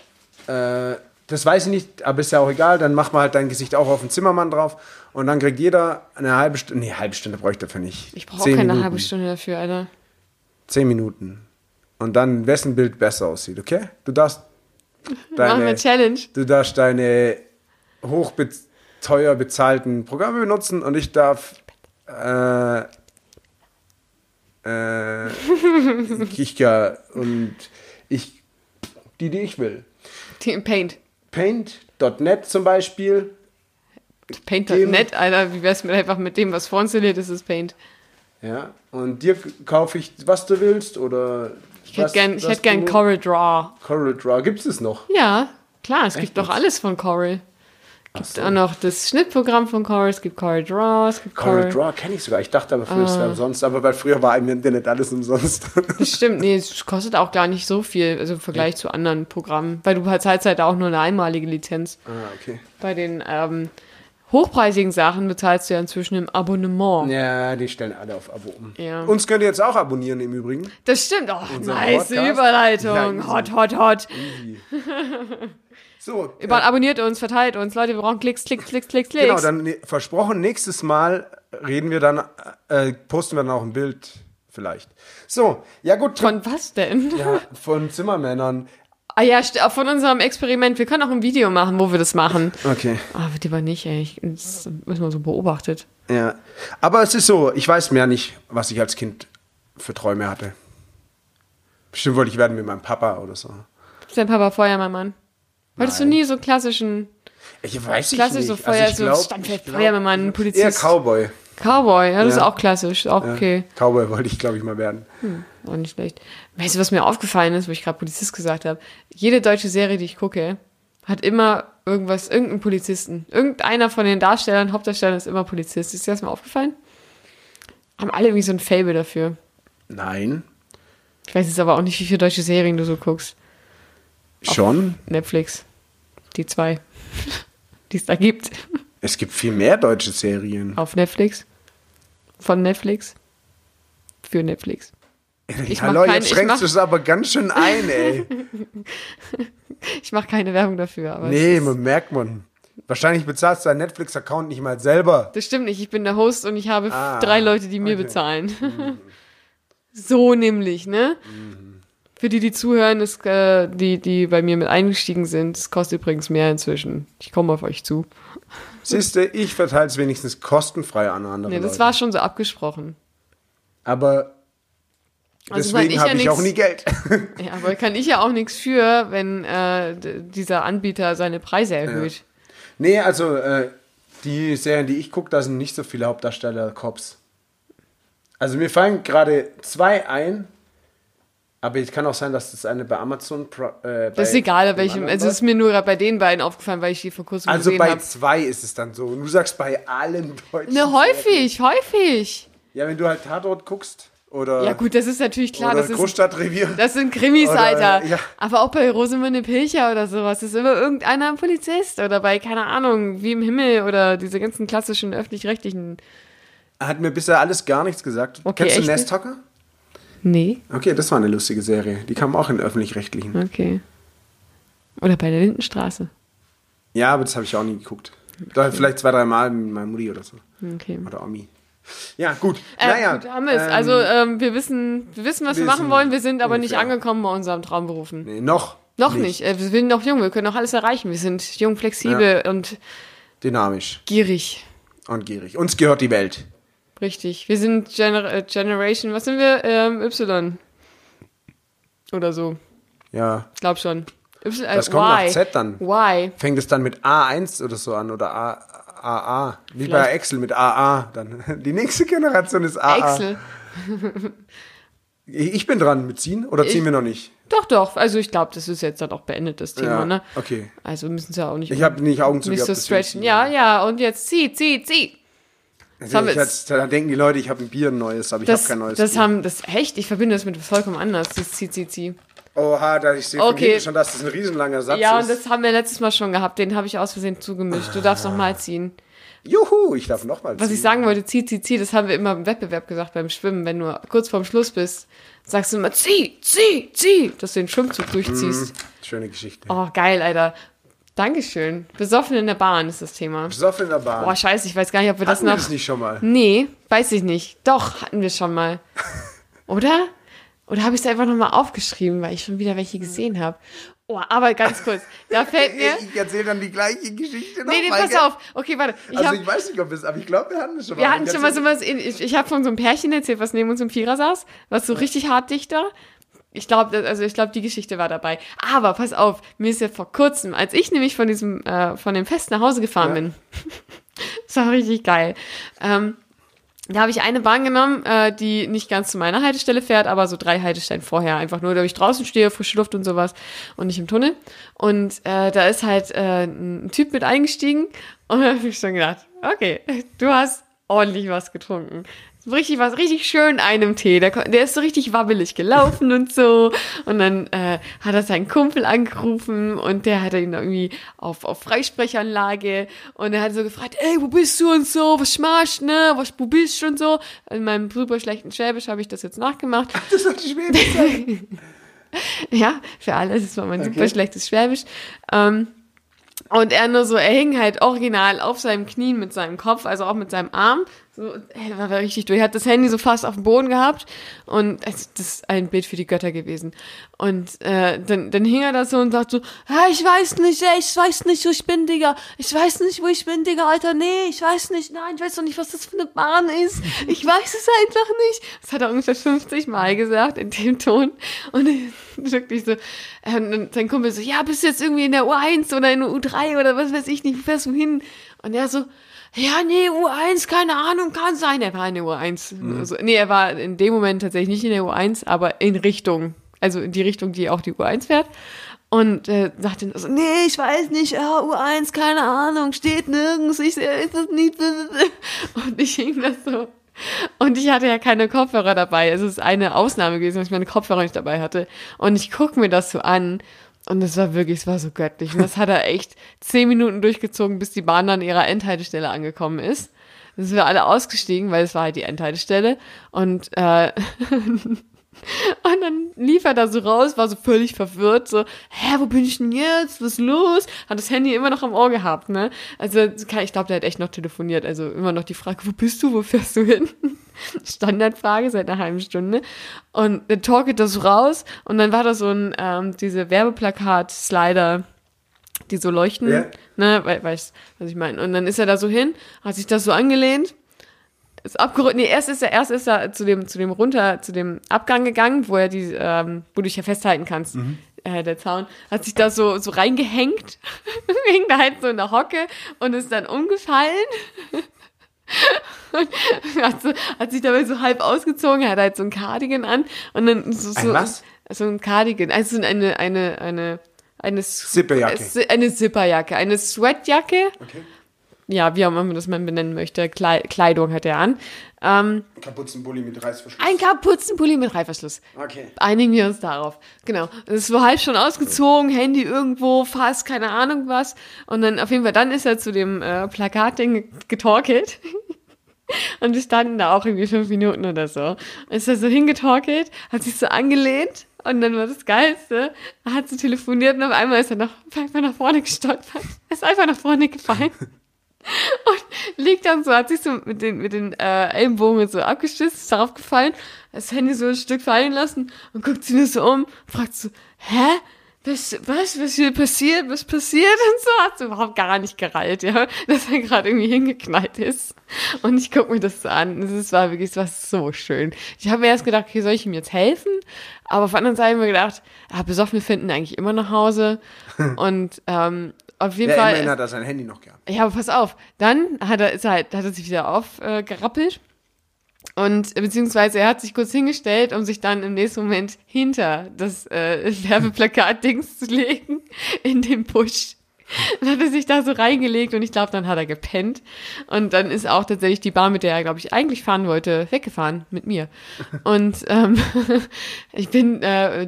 Äh, das weiß ich nicht, aber ist ja auch egal. Dann mach mal halt dein Gesicht auch auf den Zimmermann drauf und dann kriegt jeder eine halbe Stunde. Nee, halbe Stunde bräuchte er dafür nicht. Ich brauche keine Minuten. halbe Stunde dafür, Alter. Zehn Minuten. Und dann, wessen Bild besser aussieht, okay? Du darfst [laughs] Machen wir deine, Challenge. du darfst deine hochbe teuer bezahlten Programme benutzen und ich darf äh, äh, [laughs] Kichka und ich die, die ich will. Die- Paint. Paint.net zum Beispiel. Paint.net, Alter. Wie wär's mit einfach mit dem, was vorinstalliert ist, ist Paint. Ja, und dir kaufe ich, was du willst oder Ich hätte gern, ich hätte gern Coral. Draw. Coral Draw, gibt es noch? Ja, klar, es Echt gibt doch alles von Coral. Es so. gibt auch noch das Schnittprogramm von Coral, es gibt Coral Draw, es gibt Coral Coral. Draw kenne ich sogar. Ich dachte aber früher, es Ah. wäre umsonst, aber weil früher war im Internet alles umsonst. [laughs] Das stimmt, nee, es kostet auch gar nicht so viel, also im Vergleich zu anderen Programmen, weil du zahlst halt auch nur eine einmalige Lizenz. ah, okay. Bei den ähm, hochpreisigen Sachen bezahlst du ja inzwischen im Abonnement. Ja, die stellen alle auf Abo um. Ja. Uns könnt ihr jetzt auch abonnieren im Übrigen. Das stimmt, oh, nice Podcast? Überleitung, Ja, hot, hot, hot. Easy. [laughs] So, äh, abonniert uns, verteilt uns, Leute, wir brauchen Klicks, Klicks, Klicks, Klicks, Klicks. genau, dann ne, versprochen, nächstes Mal reden wir dann, äh, posten wir dann auch ein Bild vielleicht. So, ja gut. Von was denn? ja, von Zimmermännern. Ah ja, st- von unserem Experiment. Wir können auch ein Video machen, wo wir das machen. Okay. Ah, wird lieber nicht, ey. Das müssen wir so beobachtet. Ja, aber es ist so, ich weiß mehr nicht, was ich als Kind für Träume hatte. Bestimmt wollte ich werden wie mein Papa oder so. Ist dein Papa Feuerwehrmann? Wolltest du nie so klassischen Ich weiß ich Klassisch nicht. so Feuer- ich so glaub- Standfest, ich glaub- Feuerwehrmann, Polizist. Eher Cowboy. Cowboy? Ja, das Ja. ist auch klassisch, auch Ja. okay. Cowboy wollte ich, glaube ich, mal werden. Auch nicht schlecht. Weißt du, was mir aufgefallen ist, wo ich gerade Polizist gesagt habe? Jede deutsche Serie, die ich gucke, hat immer irgendwas, irgendeinen Polizisten. Irgendeiner von den Darstellern, Hauptdarstellern ist immer Polizist. Ist dir das mal aufgefallen? Haben alle irgendwie so ein Fable dafür. Nein. Ich weiß jetzt aber auch nicht, wie viele deutsche Serien du so guckst. Schon. Netflix. Die zwei, [laughs] die es da gibt. Es gibt viel mehr deutsche Serien. Auf Netflix. Von Netflix. Für Netflix. Ich Hallo, kein- jetzt schränkst du es aber ganz schön ein, ey. [laughs] Ich mache keine Werbung dafür, aber. nee, man merkt man. Wahrscheinlich bezahlst du deinen Netflix-Account nicht mal selber. das stimmt nicht. Ich bin der Host und ich habe Ah, drei Leute, die mir okay. bezahlen. [laughs] so nämlich, ne? Für die, die zuhören, ist, äh, die, die bei mir mit eingestiegen sind, es kostet übrigens mehr inzwischen. Ich komme auf euch zu. Siehst du, ich verteile es wenigstens kostenfrei an andere Nee, das Leute. war schon so abgesprochen. Aber Also deswegen ich habe ja ich auch nix- nie Geld. [laughs] Ja, aber kann ich ja auch nichts für, wenn äh, dieser Anbieter seine Preise erhöht. nee, also äh, die Serien, die ich gucke, da sind nicht so viele Hauptdarsteller Cops. Also mir fallen gerade zwei ein, aber es kann auch sein, dass das eine bei Amazon. Pro- Äh, Das ist bei egal, dem welchem. Also es ist mir nur bei den beiden aufgefallen, weil ich die vor kurzem Also gesehen bei habe. zwei ist es dann so. Und du sagst bei allen deutschen. Ne, Serien. häufig, häufig. Ja, wenn du halt Tatort guckst. Oder, Ja gut, das ist natürlich klar, oder das ist Großstadtrevier. das sind Krimis, Oder, Alter. ja. Aber auch bei Rosamunde Pilcher oder sowas ist immer irgendeiner ein Polizist oder bei keine Ahnung, wie im Himmel oder diese ganzen klassischen öffentlich-rechtlichen. Hat mir bisher alles gar nichts gesagt. Okay, Kennst du echt? Nesthocker? Nee, Okay, das war eine lustige Serie. Die kam auch in öffentlich-rechtlichen. okay. Oder bei der Lindenstraße. Ja, aber das habe ich auch nie geguckt. Da vielleicht zwei, drei Mal mit meiner Mutti oder so. Okay. Oder Omi. Ja, gut. Äh, naja. gut, haben ähm, also ähm, wir wissen, wir wissen, was wir, machen wollen. Wir sind aber nicht ungefähr. angekommen bei unseren Traumberufen. nee, noch. Noch nicht. Äh, wir sind noch jung. Wir können noch alles erreichen. Wir sind jung, flexibel und Dynamisch gierig. und gierig. Uns gehört die Welt. Richtig. Wir sind Gener äh, Generation. Was sind wir? Ähm, y. Oder so. Ja. Ich glaube schon. Y, äh, Das kommt nach y. Z dann. Y. Fängt es dann mit A1 oder so an oder A, AA. Wie bei Vielleicht. Excel mit AA. Dann. [laughs] Die nächste Generation ist AA. Excel. Ich bin dran mit ziehen oder ziehen Ich- wir noch nicht? Doch, doch. Also ich glaube, das ist jetzt dann auch beendet, das Thema, Ja, ne? okay. Also müssen sie ja auch nicht, Ich habe nicht Augen zu nicht so stretchen. Ja, ja, und jetzt zieh, zieh, zieh. Also haben jetzt, da denken die Leute, ich habe ein Bier ein neues, aber ich habe Das, kein neues das Bier. haben, das, echt, ich verbinde das mit vollkommen anders. Das zieh, zieh, zieh. Oha, da ich sehe Okay. schon, dass das ein riesenlanger Satz Ja, ist. und das haben wir letztes Mal schon gehabt. Den habe ich aus Versehen zugemischt. Du darfst noch mal ziehen. Juhu, ich darf noch mal Was ich sagen wollte, zieh, zieh, zieh, das haben wir immer im Wettbewerb gesagt beim Schwimmen. Wenn du kurz vorm Schluss bist, sagst du immer, zieh, zieh, zieh, dass du den Schwimmzug durchziehst. Schöne Geschichte. Oh, geil, Alter. Dankeschön. Besoffen in der Bahn ist das Thema. Besoffen in der Bahn. Boah, scheiße, ich weiß gar nicht, ob wir das Hatten wir noch... das nicht schon mal? Nee, weiß ich nicht. Doch, hatten wir schon mal. [laughs] Oder? Oder habe ich es einfach nochmal aufgeschrieben, weil ich schon wieder welche gesehen habe? Oh, aber ganz kurz, da fällt [laughs] mir... Ich erzähle dann die gleiche Geschichte noch Nee, nee, pass gell? auf. Okay, warte. Ich Also hab, ich weiß nicht, ob es, aber ich glaube, wir hatten es schon mal. wir hatten schon mal sowas, in, ich, ich habe von so einem Pärchen erzählt, was neben uns im Vierer saß, was so richtig hart dicht war. Ich glaube, also ich glaube, die Geschichte war dabei. Aber pass auf, mir ist ja vor kurzem, als ich nämlich von diesem, äh, von dem Fest nach Hause gefahren Ja. bin, [laughs] das war richtig geil. Ähm, da habe ich eine Bahn genommen, äh, die nicht ganz zu meiner Haltestelle fährt, aber so drei Haltestellen vorher. Einfach nur, damit ich draußen stehe, frische Luft und sowas und nicht im Tunnel. Und äh, da ist halt äh, ein Typ mit eingestiegen und [laughs] da habe ich schon gedacht, okay, du hast ordentlich was getrunken. Richtig was, richtig schön einem Tee. Der, der ist so richtig wabbelig gelaufen und so. Und dann äh, hat er seinen Kumpel angerufen und der hatte ihn irgendwie auf, auf Freisprechanlage und er hat so gefragt, ey, wo bist du und so, was schmarsch, ne, was, wo bist du und so. In meinem super schlechten Schwäbisch habe ich das jetzt nachgemacht. [laughs] Das sollte nicht sagen. [laughs] Ja, für alle, das war mein Okay. super schlechtes Schwäbisch. Ähm, und er nur so, er hing halt original auf seinem Knien mit seinem Kopf, also auch mit seinem Arm. So, er war richtig durch. Er hat das Handy so fast auf dem Boden gehabt und also, das ist ein Bild für die Götter gewesen. Und äh, dann, dann hing er da so und sagt so, "Hä, ich weiß nicht, ey, ich weiß nicht, wo ich bin, Digga. Ich weiß nicht, wo ich bin, Digga, Alter. Nee, ich weiß nicht. Nein, ich weiß doch nicht, was das für eine Bahn ist. Ich weiß es einfach nicht. Das hat er ungefähr 50 Mal gesagt in dem Ton. Und [laughs] wirklich so, äh, und sein Kumpel so, ja, bist du jetzt irgendwie in der U1 oder in der U3 oder was weiß ich nicht, fährst du hin? Und er so, ja, nee, U1, keine Ahnung, kann sein. Er war in der U1. Also, nee, er war in dem Moment tatsächlich nicht in der U1, aber in Richtung, also in die Richtung, die auch die U1 fährt. Und äh, sagte so, nee, ich weiß nicht, ja, U1, keine Ahnung, steht nirgends, ich sehe ist das nicht. Und ich hing das so. Und ich hatte ja keine Kopfhörer dabei. Es ist eine Ausnahme gewesen, dass ich meine Kopfhörer nicht dabei hatte. Und ich gucke mir das so an. Und es war wirklich, es war so göttlich. Und das hat er echt zehn Minuten durchgezogen, bis die Bahn dann ihrer Endhaltestelle angekommen ist. Dann sind wir alle ausgestiegen, weil es war halt die Endhaltestelle. Und, äh, [laughs] [laughs] und dann lief er da so raus, war so völlig verwirrt, so, hä, wo bin ich denn jetzt? Was ist los? Hat das Handy immer noch am Ohr gehabt, ne? Also, ich glaube, der hat echt noch telefoniert. Also immer noch die Frage, wo bist du, wo fährst du hin? [laughs] Standardfrage seit einer halben Stunde. Und dann torkelt das so raus und dann war da so ein, ähm, diese Werbeplakat-Slider, die so leuchten, Ja. ne, we weißt, was ich meine. Und dann ist er da so hin, hat sich das so angelehnt, ist abgerückt, nee, erst ist er, erst ist er zu dem, zu dem runter, zu dem Abgang gegangen, wo er die, ähm, wo du dich ja festhalten kannst, äh, der Zaun, hat sich da so, so reingehängt, [laughs] hing da halt so in der Hocke und ist dann umgefallen. und [laughs] hat, so, hat sich dabei so halb ausgezogen, hat halt so ein Cardigan an und dann so, so Ein was? so ein Cardigan, also eine, eine, eine, eine Zipperjacke. Eine Zipperjacke, eine Sweatjacke. Okay. Ja, wie auch immer man das mal benennen möchte. Klei Kleidung hat er an. Ähm, Kapuzenbully mit Reißverschluss. ein Kapuzenpulli mit Reißverschluss. Okay. Einigen wir uns darauf. Genau. Es war halb schon ausgezogen, Handy irgendwo, fast, keine Ahnung was. Und dann auf jeden Fall, dann ist er zu dem äh, Plakatding getorkelt. [laughs] Und wir standen da auch irgendwie fünf Minuten oder so. Ist er so hingetorkelt, hat sich so angelehnt und dann war das Geilste, er hat so telefoniert und auf einmal ist er noch einfach nach vorne gestolpert. Er ist einfach nach vorne gefallen. [laughs] Und liegt dann so, hat sich so mit den, mit den äh, Ellenbogen so abgestützt, ist darauf gefallen, das Handy so ein Stück fallen lassen und guckt sich nur so um, fragt so, hä? Was, was, was hier passiert, was passiert [laughs] und so, hat so überhaupt gar nicht gereilt, ja, dass er gerade irgendwie hingeknallt ist. Und ich guck mir das so an, es war wirklich, es war so schön. Ich habe mir erst gedacht, okay, soll ich ihm jetzt helfen? Aber auf der anderen Seite habe ich mir gedacht, ah, Besoffene finden eigentlich immer nach Hause [laughs] und ähm, auf jeden Ja, Fall. immerhin hat er sein Handy noch gehabt. Ja, aber pass auf. Dann hat er, ist er halt, hat er sich wieder aufgerappelt. Äh. Und beziehungsweise er hat sich kurz hingestellt, um sich dann im nächsten Moment hinter das äh, [laughs] Werbeplakat-Dings zu legen, [laughs] in den Busch. Dann hat er sich da so reingelegt und ich glaube, dann hat er gepennt. Und dann ist auch tatsächlich die Bahn, mit der er, glaube ich, eigentlich fahren wollte, weggefahren mit mir. [laughs] Und ähm, ich bin äh,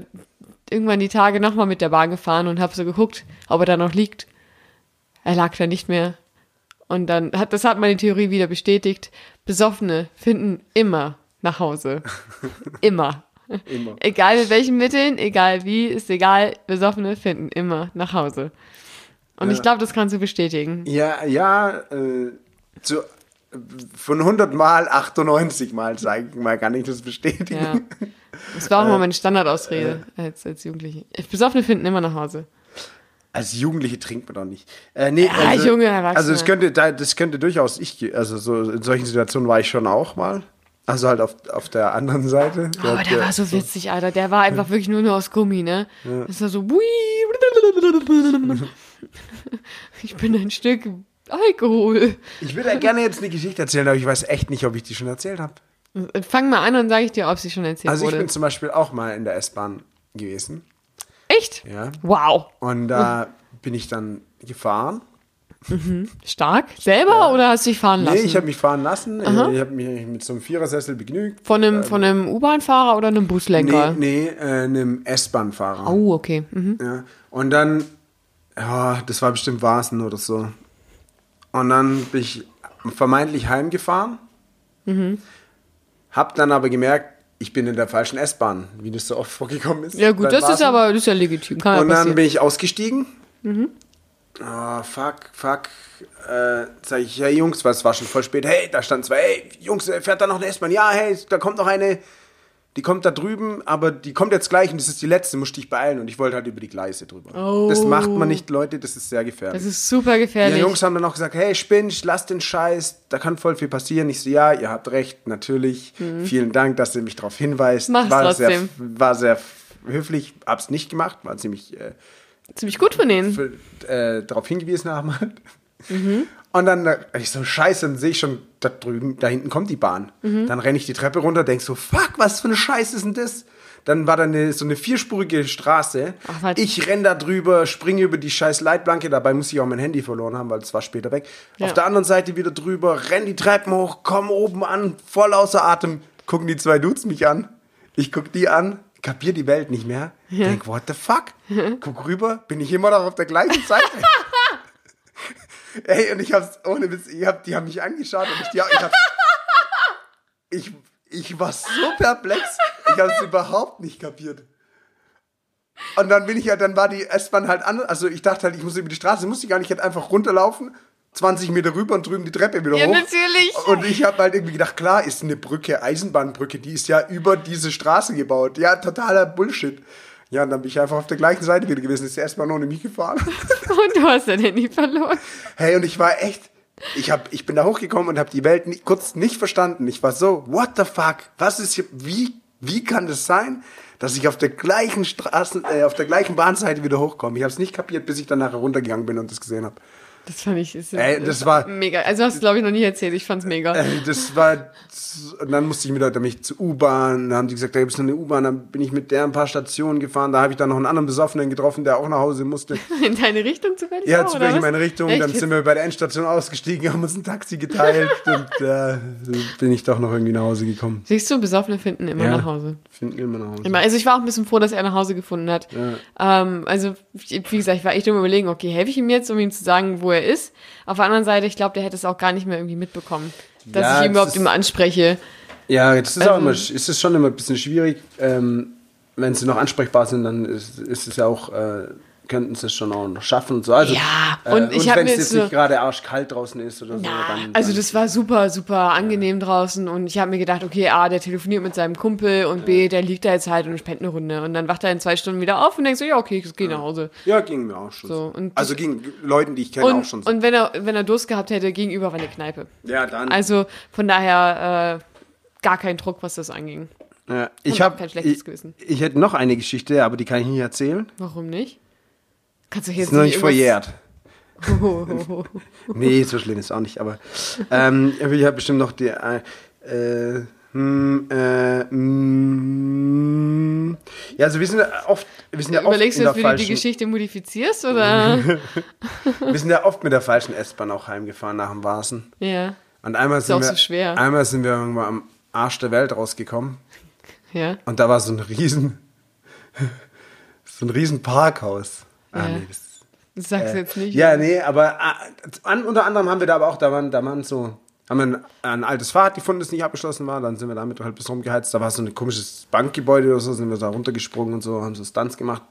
irgendwann die Tage nochmal mit der Bahn gefahren und habe so geguckt, ob er da noch liegt. Er lag da nicht mehr. Und dann hat, das hat meine Theorie wieder bestätigt. Besoffene finden immer nach Hause. [laughs] Immer. Immer. Egal mit welchen Mitteln, egal wie, ist egal. Besoffene finden immer nach Hause. Und Ja. ich glaube, das kannst du bestätigen. Ja, ja, äh, zu, von 100 Mal 98 Mal, sage ich mal, kann ich das bestätigen. Ja. Das war auch mal [laughs] meine Standardausrede als, als Jugendliche. Besoffene finden immer nach Hause. Als Jugendliche trinkt man doch nicht. Äh, nee, Ja, junge Erwachsene. Also das könnte, da- das könnte durchaus ich, also so in solchen Situationen war ich schon auch mal. Also halt auf, auf der anderen Seite. Aber der war so witzig, Alter. Der war einfach wirklich nur, nur aus Gummi, ne? Das war so. Ich bin ein Stück Alkohol. Ich würde ja gerne jetzt eine Geschichte erzählen, aber ich weiß echt nicht, ob ich die schon erzählt habe. Fang mal an und sage ich dir, ob sie schon erzählt Also ich wurde. bin zum Beispiel auch mal in der S-Bahn gewesen. Echt? Ja. Wow. Und da bin ich dann gefahren. Stark? Selber oder hast du dich fahren lassen? Nee, ich habe mich fahren lassen. Äh, Ich habe mich mit so einem Vierersessel begnügt. von einem, von einem U-Bahn-Fahrer oder einem Nee, Buslenker? nee, äh, einem S-Bahn-Fahrer. Oh, okay. Mhm. Ja. Und dann, ja, das war bestimmt Vasen oder so. Und dann bin ich vermeintlich heimgefahren. Mhm. Hab dann aber gemerkt, ich bin in der falschen S-Bahn, wie das so oft vorgekommen ist. Ja, gut, das ist aber das ist ja legitim. Kann ja Und dann passieren. bin ich ausgestiegen. Mhm. Ah, fuck, fuck. Äh, sag ich, hey Jungs, weil es war schon voll spät. Hey, da standen zwei. Hey, Jungs, äh, fährt da noch eine S-Bahn? Ja, hey, da kommt noch eine. Die kommt da drüben, aber die kommt jetzt gleich und das ist die letzte, musst dich beeilen. Und ich wollte halt über die Gleise drüber. Oh. Das macht man nicht, Leute, das ist sehr gefährlich. das ist super die gefährlich. Jungs haben dann auch gesagt, hey, spinnst, lass den Scheiß, da kann voll viel passieren. Ich so, ja, ihr habt recht, natürlich. Vielen Dank, dass ihr mich darauf hinweist. Mhm. Mach's war trotzdem. Sehr, war sehr höflich, hab's nicht gemacht, war ziemlich äh, Ziemlich gut von denen. für, äh, darauf hingewiesen haben. halt. Mhm. Und dann, ich so, scheiße, dann sehe ich schon, da drüben, da hinten kommt die Bahn. Mhm. Dann renne ich die Treppe runter, denk so, fuck, was für eine Scheiße ist denn das? Dann war da eine, so eine vierspurige Straße. Ach, was? ich renn da drüber, springe über die scheiß Leitplanke, dabei muss ich auch mein Handy verloren haben, weil es war später weg. Ja. Auf der anderen Seite wieder drüber, renn die Treppen hoch, komm oben an, voll außer Atem, gucken die zwei Dudes mich an. Ich guck die an, kapier die Welt nicht mehr. Denk, what the fuck? Guck rüber, bin ich immer noch auf der gleichen Seite. [laughs] Ey, und ich hab's, ohne Witz, ich hab, die haben mich angeschaut und ich, die, ich hab's, ich, ich war so perplex, ich hab's überhaupt nicht kapiert. Und dann bin ich ja, dann war die S-Bahn halt an, also ich dachte halt, ich muss über die Straße, musste ich gar nicht, ich hätte einfach runterlaufen, 20 Meter rüber und drüben die Treppe wieder Ja, hoch. natürlich. Und ich habe halt irgendwie gedacht, klar, ist eine Brücke, Eisenbahnbrücke, die ist ja über diese Straße gebaut. Ja, totaler Bullshit. Ja, und dann bin ich einfach auf der gleichen Seite wieder gewesen, ist S-Bahn ohne mich gefahren. [laughs] Und du hast dein Handy verloren. Hey, und ich war echt, ich, hab, ich bin da hochgekommen und habe die Welt nie, kurz nicht verstanden. Ich war so, what the fuck? Was ist hier, wie, wie kann das sein, dass ich auf der gleichen Straßen, äh, auf der gleichen Bahnseite wieder hochkomme? Ich habe es nicht kapiert, bis ich dann nachher runtergegangen bin und das gesehen habe. Das fand ich ist, Ey, das war- mega. Also hast du glaube ich noch nie erzählt. Ich fand's mega. Äh, das war, und dann musste ich mit dann bin ich zur U-Bahn, dann haben die gesagt, da gibt es noch eine U-Bahn, dann bin ich mit der ein paar Stationen gefahren, da habe ich dann noch einen anderen Besoffenen getroffen, der auch nach Hause musste. [laughs] In deine Richtung zufällig? Ja, auch, zufällig in meine Richtung. Echt? Dann sind wir bei der Endstation ausgestiegen, haben uns ein Taxi geteilt [laughs] und äh, bin ich doch noch irgendwie nach Hause gekommen. Siehst du, Besoffene finden immer Ja. nach Hause. Finden immer nach Hause. Immer. Also ich war auch ein bisschen froh, dass er nach Hause gefunden hat. Ähm, also, wie gesagt, ich war echt immer überlegen, okay, helfe ich ihm jetzt, um ihm zu sagen, wo er ist. Auf der anderen Seite, ich glaube, der hätte es auch gar nicht mehr irgendwie mitbekommen, dass Ja, ich ihn das überhaupt immer anspreche. Ja, jetzt ist, auch Also- immer, ist es schon immer ein bisschen schwierig. Ähm, wenn sie noch ansprechbar sind, dann ist, ist es ja auch, äh, könnten sie es schon auch noch schaffen und so. Also, Ja, äh, und ich hab wenn es jetzt nicht gerade arschkalt draußen ist oder so, Na, dann, also dann das war super, super angenehm draußen und ich habe mir gedacht, okay, A, der telefoniert mit seinem Kumpel und B, der liegt da jetzt halt und spendet eine Runde und dann wacht er in zwei Stunden wieder auf und denkt so, ja, okay, ich gehe nach Hause. Ja, ging mir auch schon. So, So, und also ging Leuten, die ich kenne, auch Und, schon so. und wenn er, wenn er Durst gehabt hätte, gegenüber war eine Kneipe. ja, dann. Also von daher äh, gar kein Druck, was das anging. ja, ich habe kein schlechtes ich, Gewissen. ich hätte noch eine Geschichte, aber die kann ich nicht erzählen. Warum nicht? Kannst du jetzt Ist noch nicht verjährt. [laughs] Nee, so schlimm ist auch nicht, aber ähm, ich habe bestimmt noch die, äh, äh, mm, ja, also wir sind ja oft, wir sind ja oft Überlegst du jetzt, wie du die falschen, Geschichte modifizierst oder? [laughs] wir sind ja oft mit der falschen S-Bahn auch heimgefahren nach dem Vasen. ja, Und einmal sind auch wir, so schwer. einmal sind wir irgendwann am Arsch der Welt rausgekommen ja. und da war so ein riesen, [laughs] so ein riesen Parkhaus. Ah, Ja. nee, das, du äh, jetzt nicht. Ja, nee, aber ah, an, unter anderem haben wir da aber auch, da waren, da waren so, haben wir ein, ein altes Fahrrad gefunden, das nicht abgeschlossen war, dann sind wir damit halt bis rumgeheizt, da war so ein komisches Bankgebäude oder so, sind wir da runtergesprungen und so, haben so Stunts gemacht.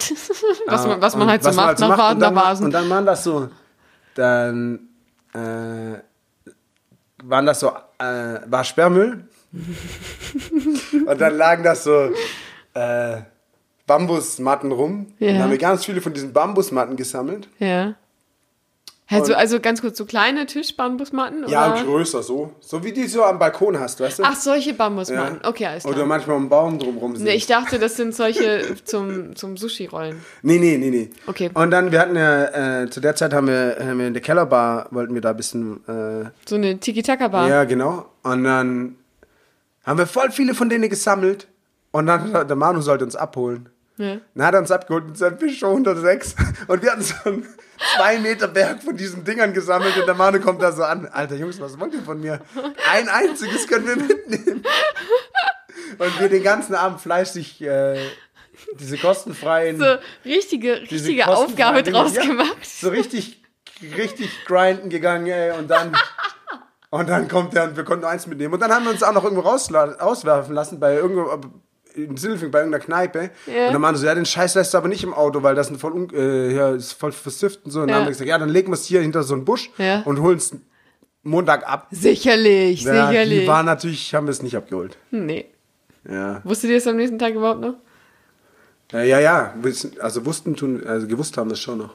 [laughs] was, man, was man Und halt so macht halt so nach macht. Baden und dann. Und dann waren das so, dann äh, waren das so, äh, war Sperrmüll. [laughs] und dann lagen das so äh, Bambusmatten rum. Ja. Und dann haben wir ganz viele von diesen Bambusmatten gesammelt. Ja. Also, also ganz kurz, so kleine Tischbambusmatten? Ja, oder? größer so. So wie die so am Balkon hast, weißt du? Ach, solche ja. Bambusmatten. Okay, alles klar. Oder manchmal um Baum drumrum sind. Nee, ich dachte, das sind solche [laughs] zum, zum Sushi-Rollen. Nee, nee, nee, nee. Okay. Und dann, wir hatten ja, äh, zu der Zeit haben wir, haben wir in der Kellerbar, wollten wir da ein bisschen äh, So eine Tiki-Taka-Bar. Ja, genau. Und dann haben wir voll viele von denen gesammelt. Und dann der Manu sollte uns abholen. Ja. Dann hat er uns abgeholt mit seinem Fisch 106. Und wir hatten so einen zwei Meter Berg von diesen Dingern gesammelt. Und der Manu kommt da so an. Alter Jungs, was wollt ihr von mir? Ein einziges können wir mitnehmen. Und wir den ganzen Abend fleißig äh, diese kostenfreien, So richtige, richtige Aufgabe Dinge- draus ja, gemacht. So richtig, richtig grinden gegangen, ey. Und dann, und dann kommt der und wir konnten nur eins mitnehmen. Und dann haben wir uns auch noch irgendwo rausla- auswerfen lassen bei irgendwo in Silfing, bei irgendeiner Kneipe. Ja. Und dann meinen so, ja, den Scheiß lässt du aber nicht im Auto, weil das ein voll, äh, ja, ist voll versifft und so. Und Ja. dann haben wir gesagt, ja, dann legen wir es hier hinter so einen Busch Ja. und holen es Montag ab. Sicherlich, Ja, sicherlich. die waren natürlich, haben wir es nicht abgeholt. nee. Ja. Wusstet ihr das am nächsten Tag überhaupt noch? Ja, ja, ja. wissen- Also wussten tun, also gewusst haben wir es schon noch.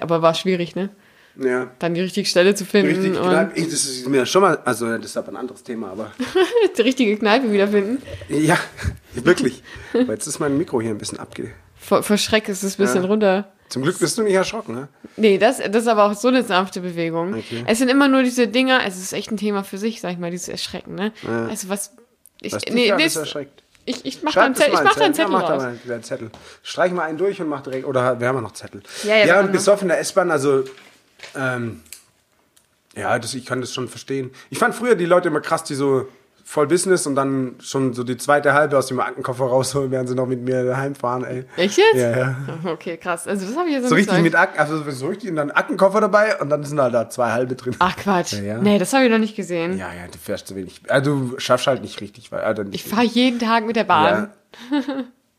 Aber war schwierig, ne? Ja. Dann die richtige Stelle zu finden Richtig, und Kneipe, ich, das ist mir schon mal, also das ist aber ein anderes Thema, aber [laughs] die richtige Kneipe wiederfinden. ja, wirklich. Aber jetzt ist mein Mikro hier ein bisschen abge... Vor, vor Schreck ist es ein bisschen Ja. runter. Zum Glück bist du nicht erschrocken, ne? Nee, das, das ist aber auch so eine sanfte Bewegung. Okay. Es sind immer nur diese Dinger, es ist echt ein Thema für sich, sag ich mal, dieses Erschrecken, ne? Ja. Also was. Ich, Was dich nee, alles nee, erschreckt. ich, ich mach da einen das Zettel, ich mach einen Zettel Ja, mach da mal einen Zettel. Streich mal einen durch und mach direkt, oder wir haben ja noch Zettel. Ja, ja, ja und besoffen in der S-Bahn, also, ähm, ja, das, ich kann das schon verstehen. Ich fand früher die Leute immer krass, die so voll Business und dann schon so die zweite halbe aus dem Aktenkoffer rausholen, während sie noch mit mir daheim fahren, ey. Echt jetzt? Ja, ja. Okay, krass. Also das habe ich jetzt So nicht richtig gesagt. mit Akten, also so richtig und dann Aktenkoffer dabei und dann sind halt da zwei halbe drin. Ach Quatsch. Ja, ja. Nee, das habe ich noch nicht gesehen. Ja, ja, du fährst zu wenig. Also, du schaffst halt nicht richtig, weil also Ich fahre jeden Tag mit der Bahn. Ja.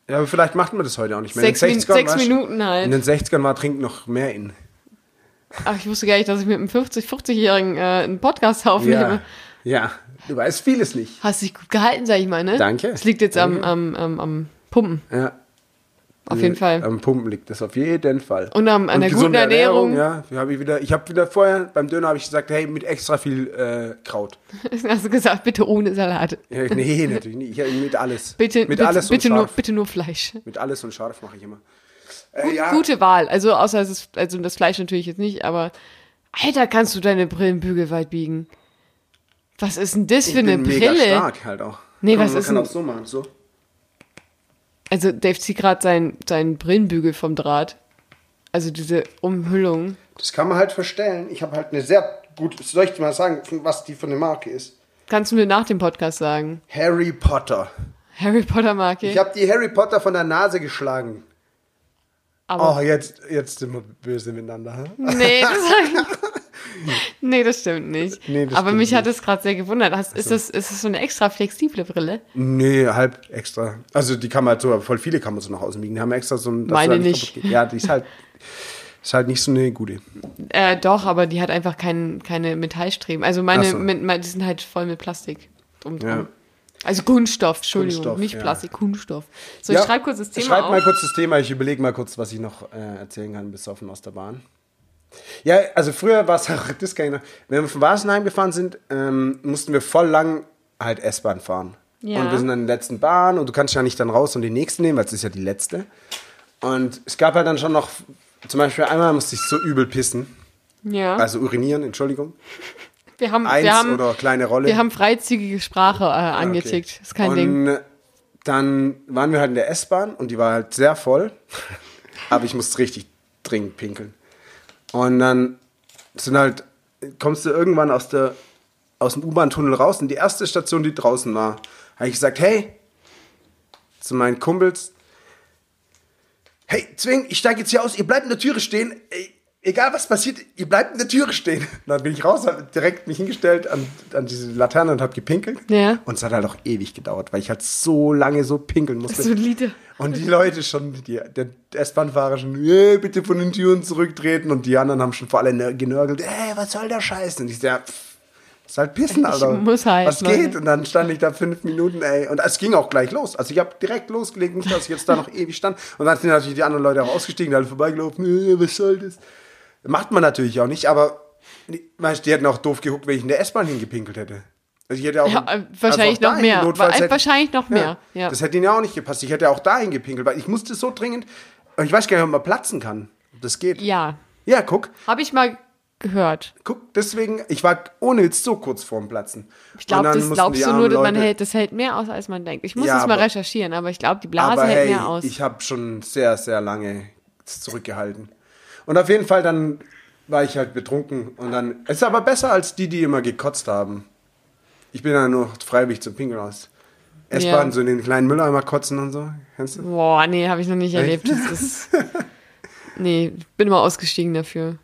ja, aber vielleicht macht man das heute auch nicht mehr. Sechs in den Min- 60ern sechs Minuten halt. In den 60ern war Trinken noch mehr in. Ach, ich wusste gar nicht, dass ich mit einem 50, 50-Jährigen äh, einen Podcast aufnehme. Ja. ja, du weißt vieles nicht. Hast dich gut gehalten, sag ich mal, ne? Danke. Es liegt jetzt am, Danke. am, am, am Pumpen, Ja. auf jeden Fall. Am Pumpen liegt das auf jeden Fall. Und am- an der guten gesunde Ernährung. Ja, hab ich wieder, ich habe wieder vorher beim Döner habe ich gesagt, hey, mit extra viel äh, Kraut. [laughs] Hast du gesagt, bitte ohne Salat. [laughs] Ja, nee, natürlich nicht. Ich, mit alles. Bitte, mit bitte, alles bitte, und nur, scharf. bitte nur Fleisch. Mit alles und scharf mache ich immer. Äh, ja, Gute Wahl. Also, außer es ist, also das Fleisch natürlich jetzt nicht, aber Alter, kannst du deine Brillenbügel weit biegen? Was ist denn das ich für eine bin mega Brille? stark halt auch. Nee, Komm, was man ist kann auch so machen, so. Also, Dave zieht gerade sein, seinen Brillenbügel vom Draht. Also diese Umhüllung. Das kann man halt verstellen. Ich habe halt eine sehr gut, soll ich dir mal sagen, von was die für eine Marke ist? Kannst du mir nach dem Podcast sagen? Harry Potter. Harry Potter Marke. Ich habe die Harry Potter von der Nase geschlagen. Aber Oh, jetzt, jetzt sind wir böse miteinander. hä? Nee, das, [laughs] nee, das stimmt nicht. Nee, das Aber stimmt mich hat nicht. es gerade sehr gewundert. Hast, ist, das, ist das so eine extra flexible Brille? Nee, halb extra. Also die kann man halt so, voll viele kann man so nach außen biegen. Die haben extra so ein. Meine da nicht. geht. Ja, die ist halt, ist halt nicht so eine gute. Äh, doch, aber die hat einfach kein, keine Metallstreben. Also meine, so. mit, mein- die sind halt voll mit Plastik. Drum, drum. Ja. Also Kunststoff, Entschuldigung, Kunststoff, nicht ja. Plastik, Kunststoff. So, ich schreibe kurz das Thema Schreib auf. mal kurz das Thema. Ich überlege mal kurz, was ich noch äh, erzählen kann, besoffen aus der Bahn. Ja, also früher war es [laughs] auch, das kann ich noch, wenn wir von Wasenheim gefahren sind, ähm, mussten wir voll lang halt S-Bahn fahren. Ja. Und wir sind an der letzten Bahn und du kannst ja nicht dann raus und die nächste nehmen, weil es ist ja die letzte. Und es gab halt dann schon noch, zum Beispiel einmal musste ich so übel pissen, ja, also urinieren, Entschuldigung. Wir haben, eins wir haben, oder kleine Rolle. wir haben freizügige Sprache äh, angetickt. Ist kein und Ding. dann waren wir halt in der S-Bahn und die war halt sehr voll. [laughs] Aber ich musste richtig dringend pinkeln. Und dann sind halt, kommst du irgendwann aus, der, aus dem U-Bahn-Tunnel raus und die erste Station, die draußen war, habe ich gesagt, hey, zu meinen Kumpels, hey, Zwing, ich steige jetzt hier aus, ihr bleibt in der Türe stehen, ey, egal was passiert, ihr bleibt in der Türe stehen. Und [laughs] dann bin ich raus, habe direkt mich hingestellt an, an diese Laterne und habe gepinkelt. Ja. Und es hat halt auch ewig gedauert, weil ich halt so lange so pinkeln musste. Solide. Und die Leute schon, die, der S-Bahn-Fahrer schon, äh, bitte von den Türen zurücktreten. Und die anderen haben schon vor allem genörgelt, ey, was soll der Scheiß? Und ich so, ja, pff, ist halt pissen, Alter. muss halt, Was geht? Und dann stand ich da fünf Minuten, ey. Und es ging auch gleich los. Also ich habe direkt losgelegt, nicht, dass ich jetzt da noch [laughs] ewig stand. Und dann sind natürlich die anderen Leute auch ausgestiegen, alle vorbeigelaufen, äh, was soll das? Macht man natürlich auch nicht, aber die hätten auch doof geguckt, wenn ich in der S-Bahn hingepinkelt hätte. Also ich hätte auch, Ja, äh, wahrscheinlich also auch noch mehr. hätte- wahrscheinlich noch mehr, ja. Das hätte ihnen ja auch nicht gepasst. Ich hätte auch dahin gepinkelt, weil ich musste so dringend. Ich weiß gar nicht, ob man platzen kann. Ob das geht. Ja. Ja, guck, Habe ich mal gehört. guck, deswegen, ich war ohne jetzt so kurz vorm Platzen. Ich glaube, das glaubst du nur, dass man hält, das hält mehr aus, als man denkt. Ich muss Ja, das mal aber- recherchieren, aber ich glaube, die Blase hält hey, mehr aus. ich habe schon sehr, sehr lange zurückgehalten. Und auf jeden Fall dann war ich halt betrunken und dann. Es ist aber besser als die, die immer gekotzt haben. Ich bin ja nur freiwillig zum Pinkeln aus. S-Bahn, Ja. so in den kleinen Mülleimer kotzen und so. Kennst du? Boah, nee, habe ich noch nicht erlebt. Das ist. [laughs] Nee, bin immer ausgestiegen dafür.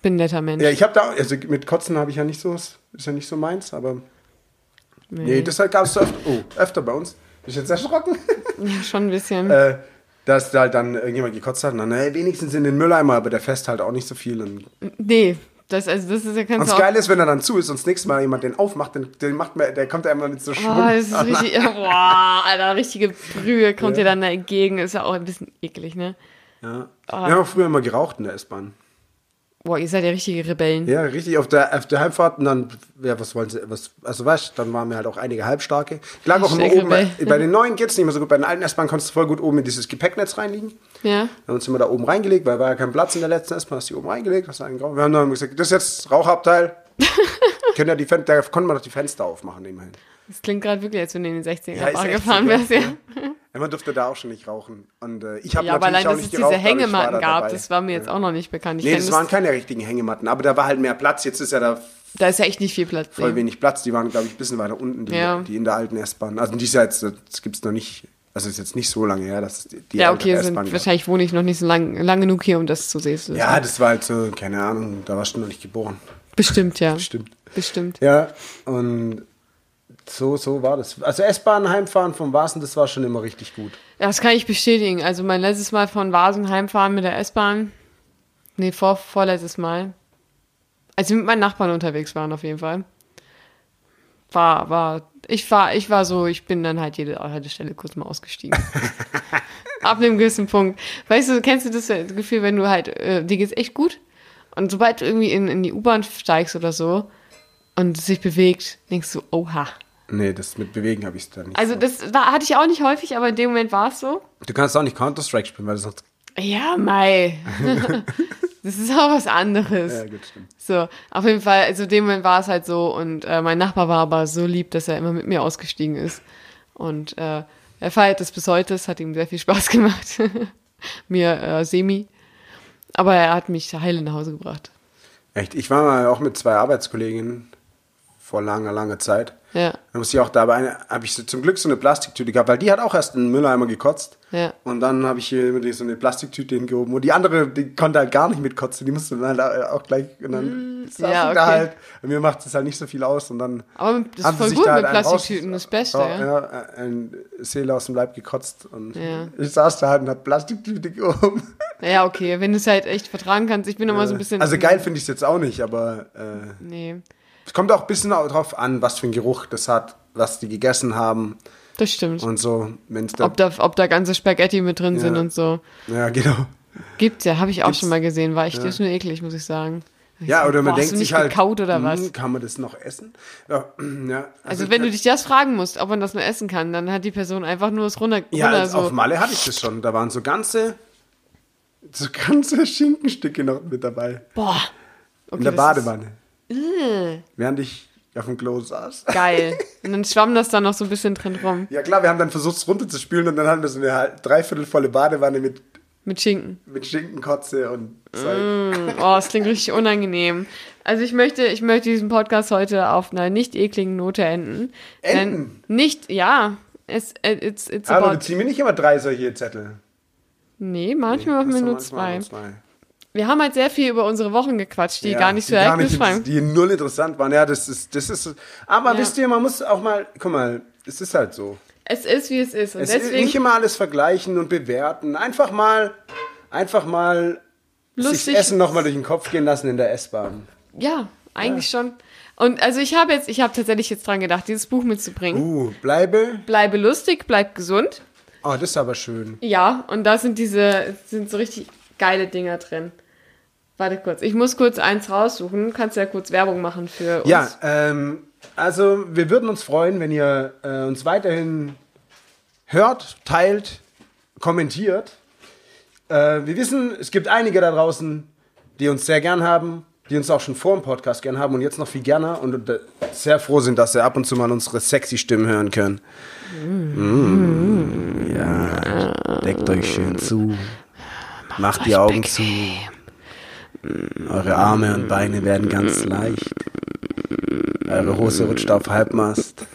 Bin ein netter Mensch. Ja, ich habe da, also mit Kotzen habe ich ja nicht so, ist ja nicht so meins, aber nee, das gab es öfter, oh, öfter bei uns. Bin ich jetzt erschrocken? Ja, schon ein bisschen. äh, dass da halt dann irgendjemand gekotzt hat und dann, hey, wenigstens in den Mülleimer, aber der fässt halt auch nicht so viel. Und, nee, das, also das ist ja und kannst das. Geile ist, wenn er dann zu ist und das nächste Mal jemand den aufmacht, den, den macht man, der kommt ja immer mit so Schwung. Boah, das ist richtig, boah, [laughs] Alter, richtige Brühe kommt dir dann da entgegen. Ist ja auch ein bisschen eklig, ne? ja. Ah. Wir haben auch früher immer geraucht in der S-Bahn. Boah, ihr seid ja richtige Rebellen. Ja, richtig, auf der, auf der Heimfahrt und dann, ja, was wollen sie, was, also weißt du, dann waren wir halt auch einige Halbstarke. Ich lag auch immer Hashtag oben, bei, Rebell. bei den neuen geht's nicht mehr so gut, bei den alten S-Bahn konntest du voll gut oben in dieses Gepäcknetz reinliegen. Ja. Dann haben uns immer da oben reingelegt, weil war ja kein Platz in der letzten S-Bahn, hast du die oben reingelegt, hast einen Grau. Wir haben dann gesagt, das ist jetzt Rauchabteil. [laughs] Können ja die Fen da konnte man doch die Fenster aufmachen, immerhin. Das klingt gerade wirklich, als wenn du in den 60er Ja, gefahren wärst, ja. Ja, man durfte da auch schon nicht rauchen. Und äh, ich habe Ja, aber natürlich allein, auch dass es diese geraucht, aber war Hängematten da gab, dabei. das war mir jetzt auch noch nicht bekannt. Ich Nee, das waren keine richtigen Hängematten, aber da war halt mehr Platz. Jetzt ist ja da da ist ja echt nicht viel Platz. voll wenig Platz. Die waren, glaube ich, ein bisschen weiter unten, die, Ja. die in der alten S-Bahn. Also die ist ja jetzt, das gibt es noch nicht, also ist jetzt nicht so lange her, dass die, Ja, okay, sind, wahrscheinlich wohne ich noch nicht so lang, lang genug hier, um das zu sehen. Ja, das war halt so, keine Ahnung, da warst du noch nicht geboren. Bestimmt, ja. Stimmt. Bestimmt. Ja, und so, so war das. Also S-Bahn heimfahren vom Vasen, das war schon immer richtig gut. Ja, das kann ich bestätigen. Also mein letztes Mal von Vasen heimfahren mit der S-Bahn. Nee, vor, vorletztes Mal. Als wir mit meinen Nachbarn unterwegs waren, auf jeden Fall. War, war, ich war, ich war so, ich bin dann halt jede Haltestelle kurz mal ausgestiegen. [laughs] Ab einem gewissen Punkt. Weißt du, kennst du das Gefühl, wenn du halt, äh, dir geht's echt gut? Und sobald du irgendwie in, in die U-Bahn steigst oder so und sich bewegt, denkst du, oha. Nee, das mit Bewegen habe ich da nicht. Also so. das war, hatte ich auch nicht häufig, aber in dem Moment war es so. Du kannst auch nicht Counter-Strike spielen, weil du sonst. Ja, Mai. [laughs] das ist auch was anderes. Ja, gut, stimmt. So, auf jeden Fall, also in dem Moment war es halt so und äh, mein Nachbar war aber so lieb, dass er immer mit mir ausgestiegen ist. Und äh, er feiert das bis heute, es hat ihm sehr viel Spaß [laughs] gemacht. mir äh, semi. Aber er hat mich heile nach Hause gebracht. Echt, ich war mal auch mit zwei Arbeitskolleginnen vor langer, langer Zeit. Ja. Da musste ich auch dabei, habe ich so, zum Glück so eine Plastiktüte gehabt, weil die hat auch erst einen Mülleimer gekotzt. Ja. Und dann habe ich hier so eine Plastiktüte hingehoben. Und die andere, die konnte halt gar nicht mitkotzen, die musste dann halt auch gleich, und dann saß Mm, ja, sie da okay. halt. Und mir macht es halt nicht so viel aus. Und dann Aber das ist haben sie voll sich gut da mit halt Plastiktüten, raus- das Beste, ra- ja. ja. ein Seele aus dem Leib gekotzt. Und Ja. ich saß da halt und hab Plastiktüte gehoben. Ja, okay, wenn du es halt echt vertragen kannst. Ich bin immer so ein bisschen. Also geil finde ich es jetzt auch nicht, aber äh, Nee, es kommt auch ein bisschen drauf an, was für ein Geruch das hat, was die gegessen haben das stimmt. und so. Wenn's da, ob, da, ob da ganze Spaghetti mit drin Ja. sind und so. ja, genau. Gibt's ja, habe ich auch Gibt's? schon mal gesehen. War echt, das ist nur eklig, muss ich sagen. Ich Ja, oder man boah, denkt sich halt, gekaut oder hm, was? kann man das noch essen? Ja, ja Also, wenn du dich das fragen musst, ob man das nur essen kann, dann hat die Person einfach nur es runter, ja, runter als so. auf Malle hatte ich das schon. Da waren so ganze, so ganze Schinkenstücke noch mit dabei. Boah. Okay, in der das Badewanne. Äh, während ich auf dem Klo saß. geil. [laughs] Und dann schwamm das da noch so ein bisschen drin rum. Ja klar, wir haben dann versucht, es runterzuspülen und dann hatten wir so eine dreiviertelvolle Badewanne mit, Mit Schinken. mit Schinkenkotze und Zeug. Oh, es klingt richtig unangenehm. Also ich möchte, ich möchte diesen Podcast heute auf einer nicht ekligen Note enden. Enden? Denn nicht, ja. Es, äh, it's, it's Aber about, wir nicht immer drei solche Zettel. nee, manchmal machen wir Achso, nur zwei. nur zwei. Wir haben halt sehr viel über unsere Wochen gequatscht, die Ja, gar nicht so ereignisfrei Die null interessant waren. Ja, das ist, das ist. Aber Ja. wisst ihr, man muss auch mal, guck mal, es ist halt so. Es ist, wie es ist. Und Es ist deswegen nicht immer alles vergleichen und bewerten. Einfach mal, einfach mal sich Lustig. Essen nochmal durch den Kopf gehen lassen in der S-Bahn. Ja, eigentlich schon. Und also ich habe jetzt, ich habe tatsächlich jetzt dran gedacht, dieses Buch mitzubringen. Uh, bleibe. Bleibe lustig, bleib gesund. Oh, das ist aber schön. Ja, und da sind diese, sind so richtig geile Dinger drin. Warte kurz, ich muss kurz eins raussuchen. Du kannst ja kurz Werbung machen für uns. Ja, ähm, also wir würden uns freuen, wenn ihr äh, uns weiterhin hört, teilt, kommentiert. Äh, wir wissen, es gibt einige da draußen, die uns sehr gern haben, die uns auch schon vor dem Podcast gern haben und jetzt noch viel gerne und äh, sehr froh sind, dass sie ab und zu mal unsere sexy Stimmen hören können. Mm, ja, deckt euch schön zu. Macht die Augen zu. Eure Arme und Beine werden ganz leicht. Eure Hose rutscht auf Halbmast.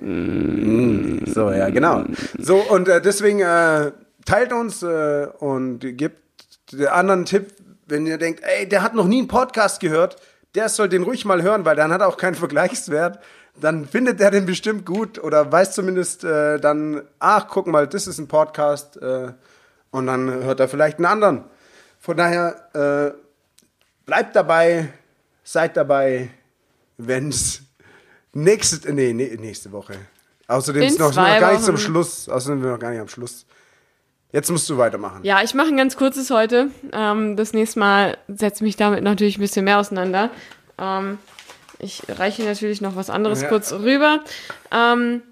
Mm, So, ja, genau. So, und äh, deswegen äh, teilt uns äh, und gebt den anderen Tipp, wenn ihr denkt, ey, der hat noch nie einen Podcast gehört, der soll den ruhig mal hören, weil dann hat er auch keinen Vergleichswert. Dann findet der den bestimmt gut oder weiß zumindest äh, dann, ach, guck mal, das ist ein Podcast äh, und dann hört er vielleicht einen anderen. Von daher, äh, bleibt dabei, seid dabei, wenn's nächste, nee, nee, nächste Woche. Außerdem In ist noch, noch gar nicht zum. Schluss. Außerdem sind wir noch gar nicht am Schluss. Jetzt musst du weitermachen. Ja, ich mache ein ganz kurzes heute. Ähm, das nächste Mal setze mich damit natürlich ein bisschen mehr auseinander. Ähm, ich reiche natürlich noch was anderes Ja. kurz rüber. Ähm,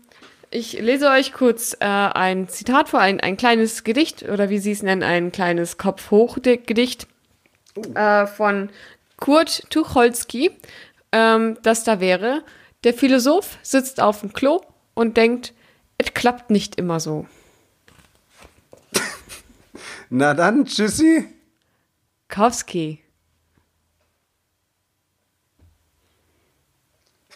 ich lese euch kurz äh, ein Zitat vor, ein, ein kleines Gedicht oder wie Sie es nennen, ein kleines Kopf-Hoch-Gedicht äh, von Kurt Tucholsky, ähm, das da wäre. Der Philosoph sitzt auf dem Klo und denkt, es klappt nicht immer so. Na dann, tschüssi. Kowski.